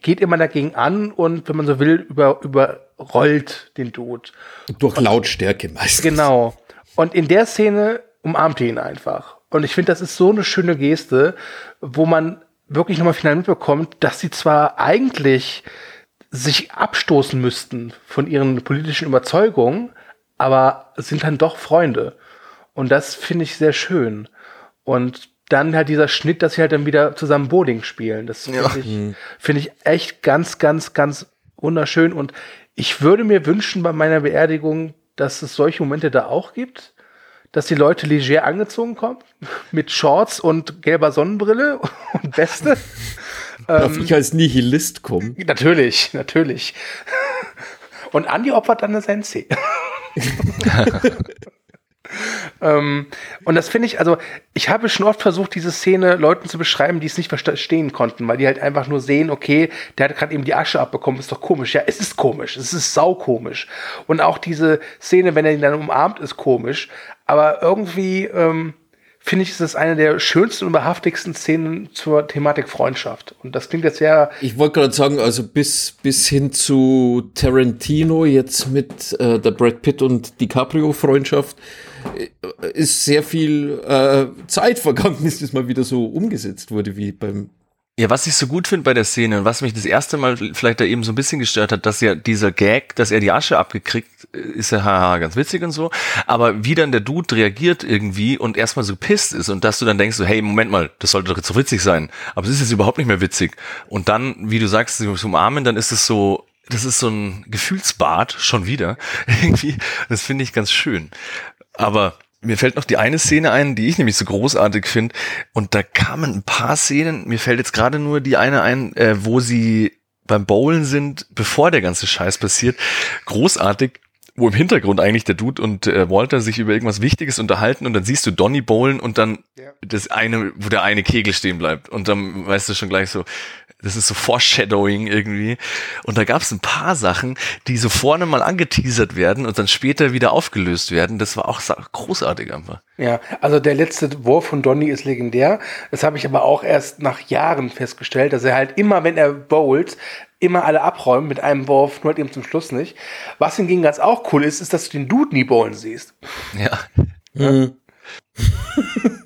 geht immer dagegen an und, wenn man so will, über, überrollt den Dude. Durch Lautstärke meistens. Genau. Und in der Szene umarmt er ihn einfach. Und ich finde, das ist so eine schöne Geste, wo man wirklich nochmal final mitbekommt, dass sie zwar eigentlich sich abstoßen müssten von ihren politischen Überzeugungen, aber sind dann doch Freunde. Und das finde ich sehr schön. Und dann halt dieser Schnitt, dass sie halt dann wieder zusammen Bowling spielen. Das finde Ja. ich, finde ich echt ganz, ganz, ganz wunderschön. Und ich würde mir wünschen bei meiner Beerdigung, dass es solche Momente da auch gibt, dass die Leute leger angezogen kommen, (laughs) mit Shorts und gelber Sonnenbrille (laughs) und Weste. Darf ich als Nihilist kommen? Natürlich, natürlich. (laughs) Und Andi opfert dann eine Sensi. (laughs) ähm, und das finde ich, also ich habe schon oft versucht, diese Szene Leuten zu beschreiben, die es nicht verstehen konnten, weil die halt einfach nur sehen, okay, der hat gerade eben die Asche abbekommen, ist doch komisch. Ja, es ist komisch, es ist saukomisch. Und auch diese Szene, wenn er ihn dann umarmt, ist komisch. Aber irgendwie ähm, finde ich, ist das eine der schönsten und wahrhaftigsten Szenen zur Thematik Freundschaft. Und das klingt jetzt sehr Ich wollte gerade sagen, also bis, bis hin zu Tarantino jetzt mit äh, der Brad Pitt und DiCaprio-Freundschaft äh, ist sehr viel äh, Zeit vergangen, (laughs) bis das mal wieder so umgesetzt wurde wie beim Ja, was ich so gut finde bei der Szene und was mich das erste Mal vielleicht da eben so ein bisschen gestört hat, dass ja dieser Gag, dass er die Asche abgekriegt, äh, ist ja haha, ganz witzig und so, aber wie dann der Dude reagiert irgendwie und erstmal so pisst ist und dass du dann denkst so, hey, Moment mal, das sollte doch jetzt so witzig sein, aber es ist jetzt überhaupt nicht mehr witzig. Und dann, wie du sagst, sie umarmen, dann ist es so, das ist so ein Gefühlsbad, schon wieder, (laughs) irgendwie, das finde ich ganz schön. Aber mir fällt noch die eine Szene ein, die ich nämlich so großartig finde. Und da kamen ein paar Szenen, mir fällt jetzt gerade nur die eine ein, äh, wo sie beim Bowlen sind, bevor der ganze Scheiß passiert. Großartig, wo im Hintergrund eigentlich der Dude und äh, Walter sich über irgendwas Wichtiges unterhalten und dann siehst du Donny bowlen und dann Ja. das eine, wo der eine Kegel stehen bleibt. Und dann weißt du schon gleich so, das ist so Foreshadowing irgendwie. Und da gab es ein paar Sachen, die so vorne mal angeteasert werden und dann später wieder aufgelöst werden. Das war auch großartig einfach. Ja, also der letzte Wurf von Donny ist legendär. Das habe ich aber auch erst nach Jahren festgestellt, dass er halt immer, wenn er bowlt, immer alle abräumt mit einem Wurf, nur halt eben zum Schluss nicht. Was hingegen ganz auch cool ist, ist, dass du den Dude nie bowlen siehst. Ja. (laughs) (laughs)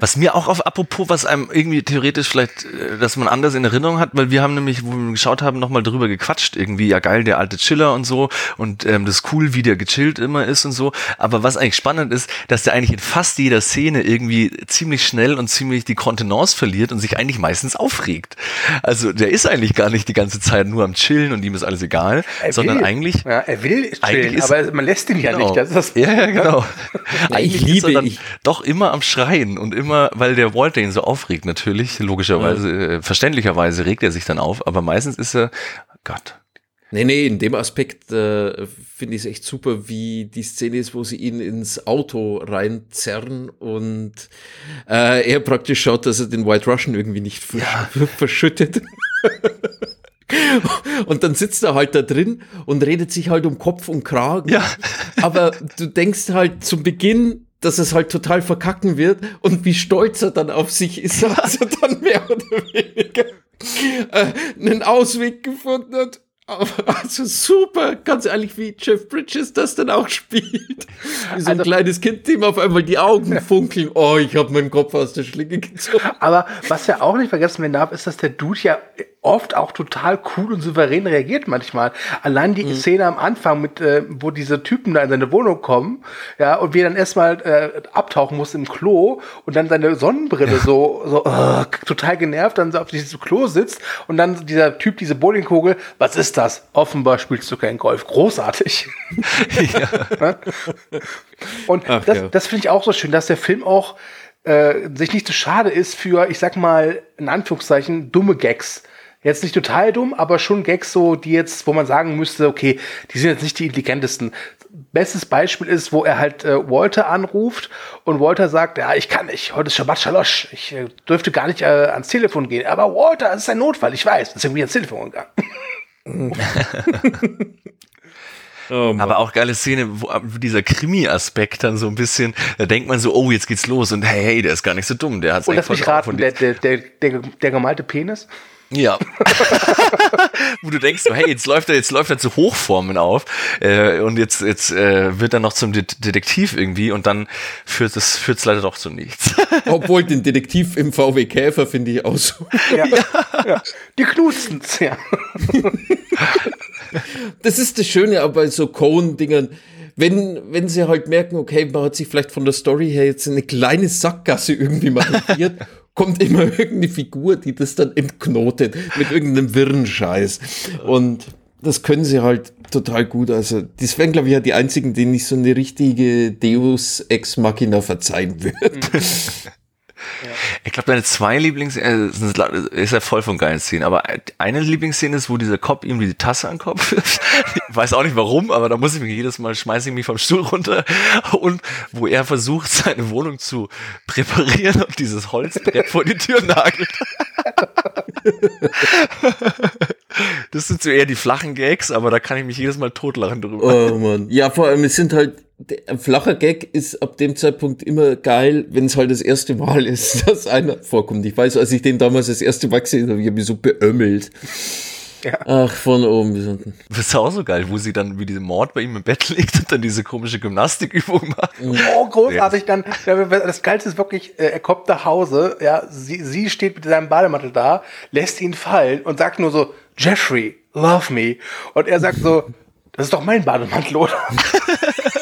Was mir auch auf, apropos, was einem irgendwie theoretisch vielleicht, äh, dass man anders in Erinnerung hat, weil wir haben nämlich, wo wir geschaut haben, nochmal drüber gequatscht, irgendwie, ja geil, der alte Chiller und so und ähm, das ist cool, wie der gechillt immer ist und so. Aber was eigentlich spannend ist, dass der eigentlich in fast jeder Szene irgendwie ziemlich schnell und ziemlich die Kontenance verliert und sich eigentlich meistens aufregt. Also der ist eigentlich gar nicht die ganze Zeit nur am Chillen und ihm ist alles egal, Er sondern will. eigentlich Ja, er will chillen, ist- aber man lässt ihn ja Genau. nicht. Das ist das ja, ja, genau. (laughs) ich Eigentlich ist liebe- er dann ich- doch immer am Schreien und immer, weil der Walter ihn so aufregt, natürlich, logischerweise, äh, verständlicherweise regt er sich dann auf, aber meistens ist er, Gott. Nee, nee, in dem Aspekt äh, finde ich es echt super, wie die Szene ist, wo sie ihn ins Auto reinzerren und äh, er praktisch schaut, dass er den White Russian irgendwie nicht versch (laughs) verschüttet. (laughs) Und dann sitzt er halt da drin und redet sich halt um Kopf und Kragen. Ja. Aber du denkst halt zum Beginn, dass es halt total verkacken wird und wie stolz er dann auf sich ist, (laughs) als er dann mehr oder weniger äh, einen Ausweg gefunden hat. Also super, ganz ehrlich, wie Jeff Bridges das dann auch spielt. Wie so ein Also- kleines Kind, dem auf einmal die Augen funkeln. Oh, ich habe meinen Kopf aus der Schlinge gezogen. Aber was ja auch nicht vergessen werden darf, ist, dass der Dude ja oft auch total cool und souverän reagiert manchmal. Allein die Szene am Anfang mit, äh, wo diese Typen da in seine Wohnung kommen, ja, und wie er dann erstmal äh, abtauchen muss im Klo und dann seine Sonnenbrille so, so äh, total genervt dann so auf diesem Klo sitzt und dann dieser Typ, diese Bowlingkugel, was ist das? Offenbar spielst du kein Golf. Großartig. (laughs) Und Ach, das, ja. das finde ich auch so schön, dass der Film auch äh, sich nicht so schade ist für, ich sag mal, in Anführungszeichen, dumme Gags. Jetzt nicht total dumm, aber schon Gags so, die jetzt, wo man sagen müsste, okay, die sind jetzt nicht die intelligentesten. Bestes Beispiel ist, wo er halt äh, Walter anruft und Walter sagt, ja, ich kann nicht, heute ist Shabbat Shalosh, ich äh, dürfte gar nicht äh, ans Telefon gehen. Aber Walter, es ist ein Notfall, ich weiß, bin ich ans Telefon gegangen. (laughs) Oh. Aber auch geile Szene, wo dieser Krimi-Aspekt dann so ein bisschen, da denkt man so, oh, jetzt geht's los und hey, hey, der ist gar nicht so dumm, der hat's Und echt lass mich raten, der, der, der, der gemalte Penis. Ja. (laughs) Wo du denkst, so, hey, jetzt läuft er, jetzt läuft er zu Hochformen auf äh, und jetzt jetzt äh, wird er noch zum De Detektiv irgendwie und dann führt es führt's leider doch zu nichts. (laughs) Obwohl den Detektiv im VW Käfer finde ich auch so. Ja. ja. Die knutzen's, ja. (laughs) das ist das Schöne aber bei so Cohen-Dingern. Wenn, wenn sie halt merken, okay, man hat sich vielleicht von der Story her jetzt eine kleine Sackgasse irgendwie markiert, kommt immer (laughs) irgendeine Figur, die das dann entknotet mit irgendeinem wirren Scheiß. Und das können sie halt total gut. Also, das wären, glaube ich, ja die einzigen, denen ich so eine richtige Deus Ex Machina verzeihen würde. Ich glaube, deine zwei Lieblings äh, ist ja voll von geilen Szenen, aber eine Lieblingsszene ist, wo dieser Cop ihm die Tasse an den Kopf wirft. Ich weiß auch nicht warum, aber da muss ich mich jedes Mal schmeiße ich mich vom Stuhl runter und wo er versucht, seine Wohnung zu präparieren und dieses Holzbrett vor die Tür nagelt. Das sind so eher die flachen Gags, aber da kann ich mich jedes Mal totlachen drüber. Oh man. Ja, vor allem, es sind halt, ein flacher Gag ist ab dem Zeitpunkt immer geil, wenn es halt das erste Mal ist, (laughs) dass einer vorkommt. Ich weiß, als ich den damals das erste Mal gesehen habe, ich habe mich so beömmelt. Ja. Ach, von oben bis unten. Das ist auch so geil, wo sie dann wie diesen Mord bei ihm im Bett liegt und dann diese komische Gymnastikübung macht. Oh, großartig. Dann, das Geilste ist wirklich, äh, er kommt nach Hause, ja, sie, sie steht mit seinem Bademantel da, lässt ihn fallen und sagt nur so, Jeffrey, love me. Und er sagt so, das ist doch mein Bademantel, oder? (laughs)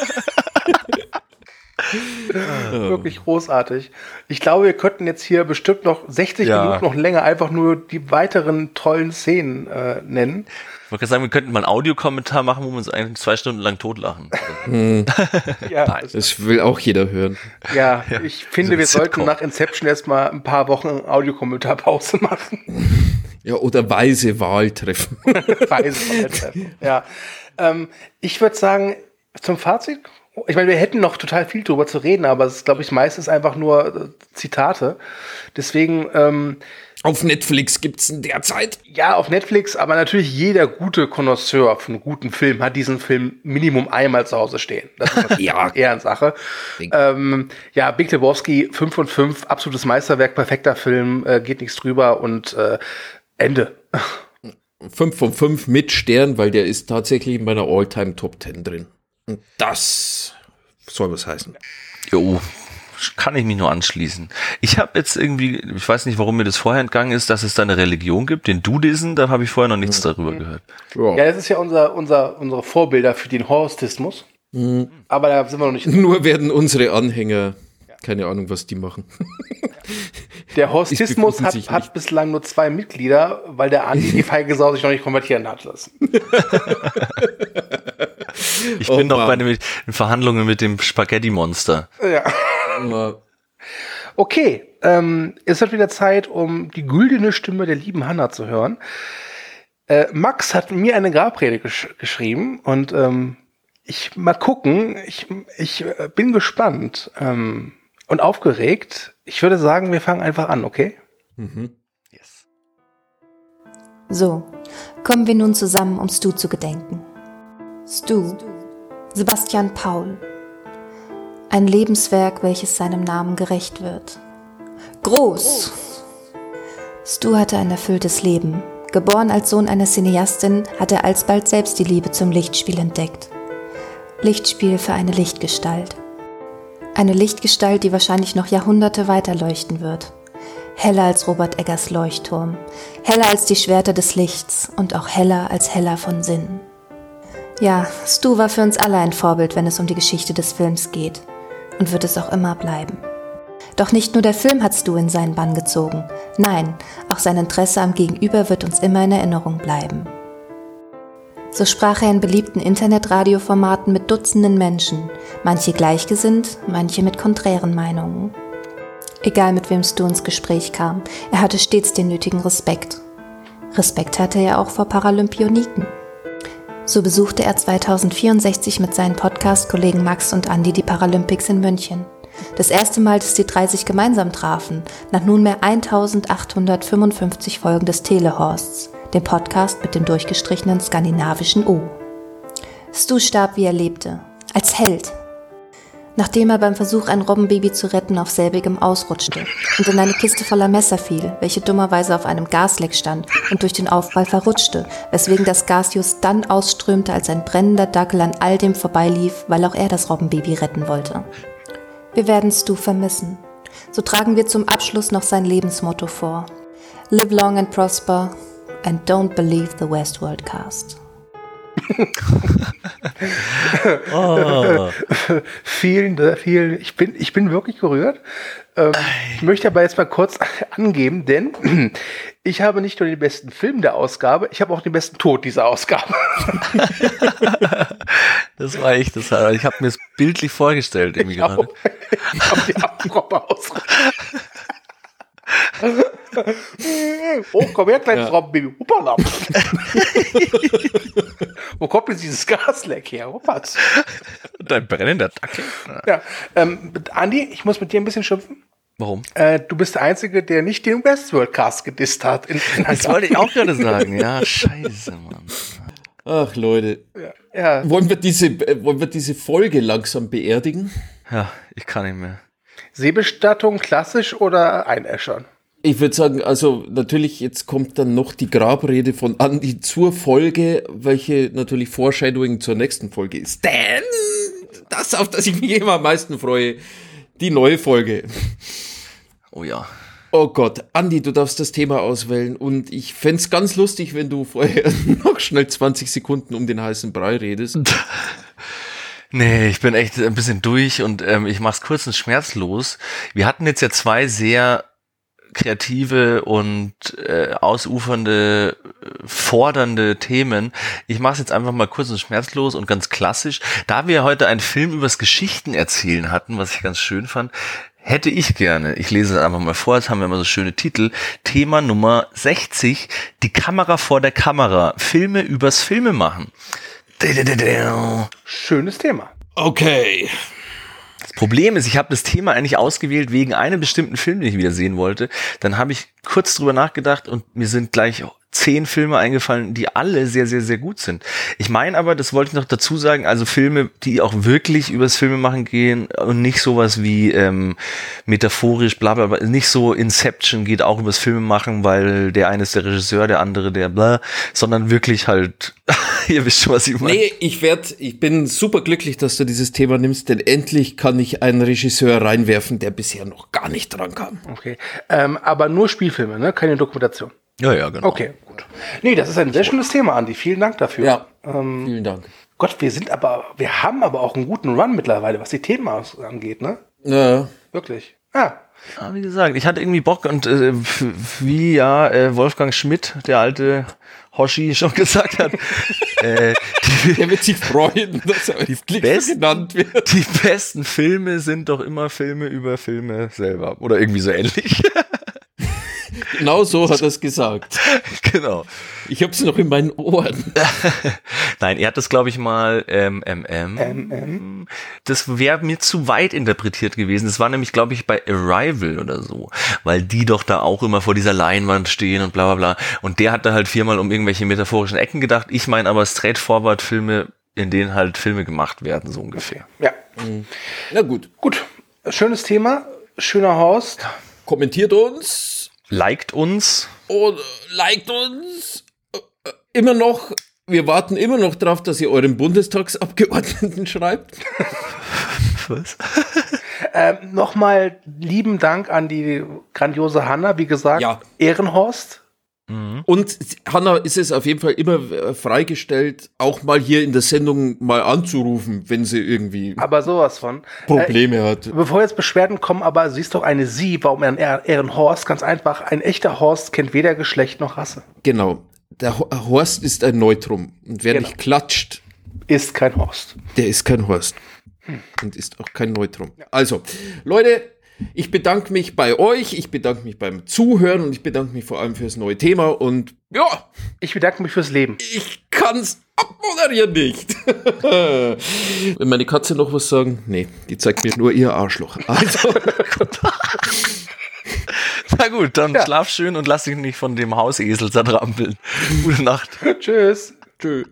(laughs) Wirklich großartig. Ich glaube, wir könnten jetzt hier bestimmt noch 60 ja. Minuten noch länger einfach nur die weiteren tollen Szenen äh, nennen. Ich wollte sagen, wir könnten mal einen Audiokommentar machen, wo wir uns eigentlich zwei Stunden lang totlachen. (laughs) ja, das will auch jeder hören. Ja, ja ich finde, so wir sollten nach Inception erstmal ein paar Wochen Audiokommentarpause (laughs) machen. Ja, oder weise Wahl treffen. weise Wahl treffen, ja. Ähm, ich würde sagen, zum Fazit ich meine, wir hätten noch total viel drüber zu reden, aber es ist, glaube ich, meistens einfach nur äh, Zitate. Deswegen. Ähm, auf Netflix gibt's in derzeit. Ja, auf Netflix, aber natürlich jeder gute Connoisseur von guten Film hat diesen Film Minimum einmal zu Hause stehen. Das ist (laughs) ja. eher eine Sache. Ähm, ja, Big Lebowski 5 von 5, absolutes Meisterwerk, perfekter Film, äh, geht nichts drüber und äh, Ende. 5 von 5 mit Stern, weil der ist tatsächlich in meiner All-Time Top 10 drin. Und das soll was heißen. Jo, kann ich mich nur anschließen. Ich habe jetzt irgendwie, ich weiß nicht, warum mir das vorher entgangen ist, dass es da eine Religion gibt, den Dudisen, da habe ich vorher noch nichts mhm. darüber gehört. Ja. ja, das ist ja unser, unser, unsere Vorbilder für den Horistismus. Mhm. Aber da sind wir noch nicht. (laughs) Nur werden unsere Anhänger, keine Ahnung, was die machen. (laughs) Der Horistismus hat, hat bislang nur zwei Mitglieder, weil der Andi die (laughs) feige Sau sich noch nicht konvertieren hat lassen. Ich oh, bin noch bei den Verhandlungen mit dem Spaghetti-Monster. Ja. Okay, ähm, es wird wieder Zeit, um die güldene Stimme der lieben Hanna zu hören. Äh, Max hat mir eine Grabrede gesch geschrieben und ähm, ich mal gucken. Ich, ich äh, bin gespannt ähm, und aufgeregt. Ich würde sagen, wir fangen einfach an, okay? Mhm. Yes. So, kommen wir nun zusammen, um Stu zu gedenken. Stu, Sebastian Paul. Ein Lebenswerk, welches seinem Namen gerecht wird. Groß! Stu hatte ein erfülltes Leben. Geboren als Sohn einer Cineastin, hat er alsbald selbst die Liebe zum Lichtspiel entdeckt. Lichtspiel für eine Lichtgestalt. Eine Lichtgestalt, die wahrscheinlich noch Jahrhunderte weiterleuchten wird. Heller als Robert Eggers Leuchtturm, heller als die Schwerter des Lichts und auch heller als heller von Sinn. Ja, Stu war für uns alle ein Vorbild, wenn es um die Geschichte des Films geht. Und wird es auch immer bleiben. Doch nicht nur der Film hat Stu in seinen Bann gezogen. Nein, auch sein Interesse am Gegenüber wird uns immer in Erinnerung bleiben. So sprach er in beliebten Internetradioformaten mit Dutzenden Menschen, manche gleichgesinnt, manche mit konträren Meinungen. Egal mit wem Stu ins Gespräch kam, er hatte stets den nötigen Respekt. Respekt hatte er auch vor Paralympioniken. So besuchte er 2064 mit seinen Podcast-Kollegen Max und Andy die Paralympics in München. Das erste Mal, dass die drei sich gemeinsam trafen, nach nunmehr 1855 Folgen des Telehorsts, dem Podcast mit dem durchgestrichenen skandinavischen O. Stu starb, wie er lebte, als Held, nachdem er beim Versuch, ein Robbenbaby zu retten, auf selbigem ausrutschte und in eine Kiste voller Messer fiel, welche dummerweise auf einem Gasleck stand und durch den Aufprall verrutschte, weswegen das Gas just dann ausströmte, als ein brennender Dackel an all dem vorbeilief, weil auch er das Robbenbaby retten wollte. Wir werden Stu vermissen. So tragen wir zum Abschluss noch sein Lebensmotto vor. Live long and prosper, and don't believe the Westworld cast. (laughs) Oh. Vielen, vielen, ich bin, ich bin wirklich gerührt. Ähm, ich möchte aber jetzt mal kurz angeben, denn (clears throat) ich habe nicht nur den besten Film der Ausgabe, ich habe auch den besten Tod dieser Ausgabe. (laughs) Das war echt, das, ich habe mir es bildlich vorgestellt irgendwie Ich habe gerade. hab die Abproppe aus. (laughs) oh, komm her, kleines Ja. Robbenbaby. Hoppala. Wo kommt jetzt dieses Gasleck her? Hoppats. Dein brennender Dackel. Ja, ähm, Andi, ich muss mit dir ein bisschen schimpfen. Warum? Äh, du bist der Einzige, der nicht den Westworld Cast gedisst hat. In, in (laughs) Das wollte ich auch gerade sagen. Ja, scheiße, Mann. Ach Leute, ja, wollen wir diese, äh, wollen wir diese Folge langsam beerdigen? Ja, ich kann nicht mehr. Seebestattung klassisch oder einäschern? Ich würde sagen, also natürlich, jetzt kommt dann noch die Grabrede von Andy zur Folge, welche natürlich Foreshadowing zur nächsten Folge ist. Denn das, auf das ich mich immer am meisten freue, die neue Folge. Oh ja. Oh Gott, Andi, du darfst das Thema auswählen und ich fänd's ganz lustig, wenn du vorher (laughs) noch schnell 20 Sekunden um den heißen Brei redest. (laughs) Nee, ich bin echt ein bisschen durch und ähm, ich mach's kurz und schmerzlos. Wir hatten jetzt ja zwei sehr kreative und äh, ausufernde, fordernde Themen. Ich mache es jetzt einfach mal kurz und schmerzlos und ganz klassisch. Da wir heute einen Film übers Geschichten erzählen hatten, was ich ganz schön fand, hätte ich gerne, ich lese es einfach mal vor, jetzt haben wir immer so schöne Titel, Thema Nummer 60, die Kamera vor der Kamera, Filme übers Filme machen. Schönes Thema. Okay. Das Problem ist, ich habe das Thema eigentlich ausgewählt wegen einem bestimmten Film, den ich wieder sehen wollte. Dann habe ich kurz drüber nachgedacht und mir sind gleich zehn Filme eingefallen, die alle sehr, sehr, sehr gut sind. Ich meine aber, das wollte ich noch dazu sagen, also Filme, die auch wirklich übers Filme machen gehen und nicht sowas wie ähm, metaphorisch, bla bla bla, nicht so Inception geht auch übers Filme machen, weil der eine ist der Regisseur, der andere der bla, sondern wirklich halt, (laughs) ihr wisst schon, was ich meine. Nee, ich werd, ich bin super glücklich, dass du dieses Thema nimmst, denn endlich kann ich einen Regisseur reinwerfen, der bisher noch gar nicht dran kam. Okay. Ähm, aber nur Spielfilme, ne? Keine Dokumentation. Ja, ja, genau. Okay, gut. Nee, das ist ein sehr schönes Thema, Andi. Vielen Dank dafür. Ja. Ähm, Vielen Dank. Gott, wir sind aber, wir haben aber auch einen guten Run mittlerweile, was die Themen angeht, ne? Ja. Wirklich. Ah, Ja, wie gesagt, ich hatte irgendwie Bock und äh, wie ja äh, Wolfgang Schmidt, der alte Hoshi, (laughs) schon gesagt hat, äh, die, (laughs) Der wird sich freuen, dass er Klick besten- genannt wird. die besten Filme sind doch immer Filme über Filme selber. Oder irgendwie so ähnlich. (laughs) Genau so hat er es gesagt. (laughs) genau. Ich hab's noch in meinen Ohren. (laughs) Nein, er hat das, glaube ich, mal ähm, MM. MM. Das wäre mir zu weit interpretiert gewesen. Das war nämlich, glaube ich, bei Arrival oder so. Weil die doch da auch immer vor dieser Leinwand stehen und bla bla bla. Und der hat da halt viermal um irgendwelche metaphorischen Ecken gedacht. Ich meine aber straightforward Filme, in denen halt Filme gemacht werden, so ungefähr. ja. Na gut. Gut. Schönes Thema. Schöner Horst. Kommentiert uns Liked uns. und liked uns. Äh, Immer noch. Wir warten immer noch drauf, dass ihr euren Bundestagsabgeordneten schreibt. (laughs) Was? (laughs) Ähm, Nochmal lieben Dank an die grandiose Hanna. Wie gesagt, Ja. Ehrenhorst. Und Hanna ist es auf jeden Fall immer äh, freigestellt, auch mal hier in der Sendung mal anzurufen, wenn sie irgendwie Aber sowas von. Probleme hat. Äh, bevor jetzt Beschwerden kommen, aber sie ist doch eine Sie. Warum ein Ehr- Ehrenhorst? Ganz einfach. Ein echter Horst kennt weder Geschlecht noch Rasse. Genau. Der Ho- Horst ist ein Neutrum. Und wer Genau. nicht klatscht, Ist kein Horst. der ist kein Horst. Und ist auch kein Neutrum. Also, Leute, ich bedanke mich bei euch, ich bedanke mich beim Zuhören und ich bedanke mich vor allem fürs neue Thema. Und ja, Ich bedanke mich fürs Leben. ich kann's abmoderieren nicht. (laughs) Wenn meine Katze noch was sagen? Nee, die zeigt mir nur ihr Arschloch. Also, (laughs) Na gut, dann Ja. schlaf schön und lass dich nicht von dem Hausesel zertrampeln. Gute Nacht. (laughs) Tschüss. tschö.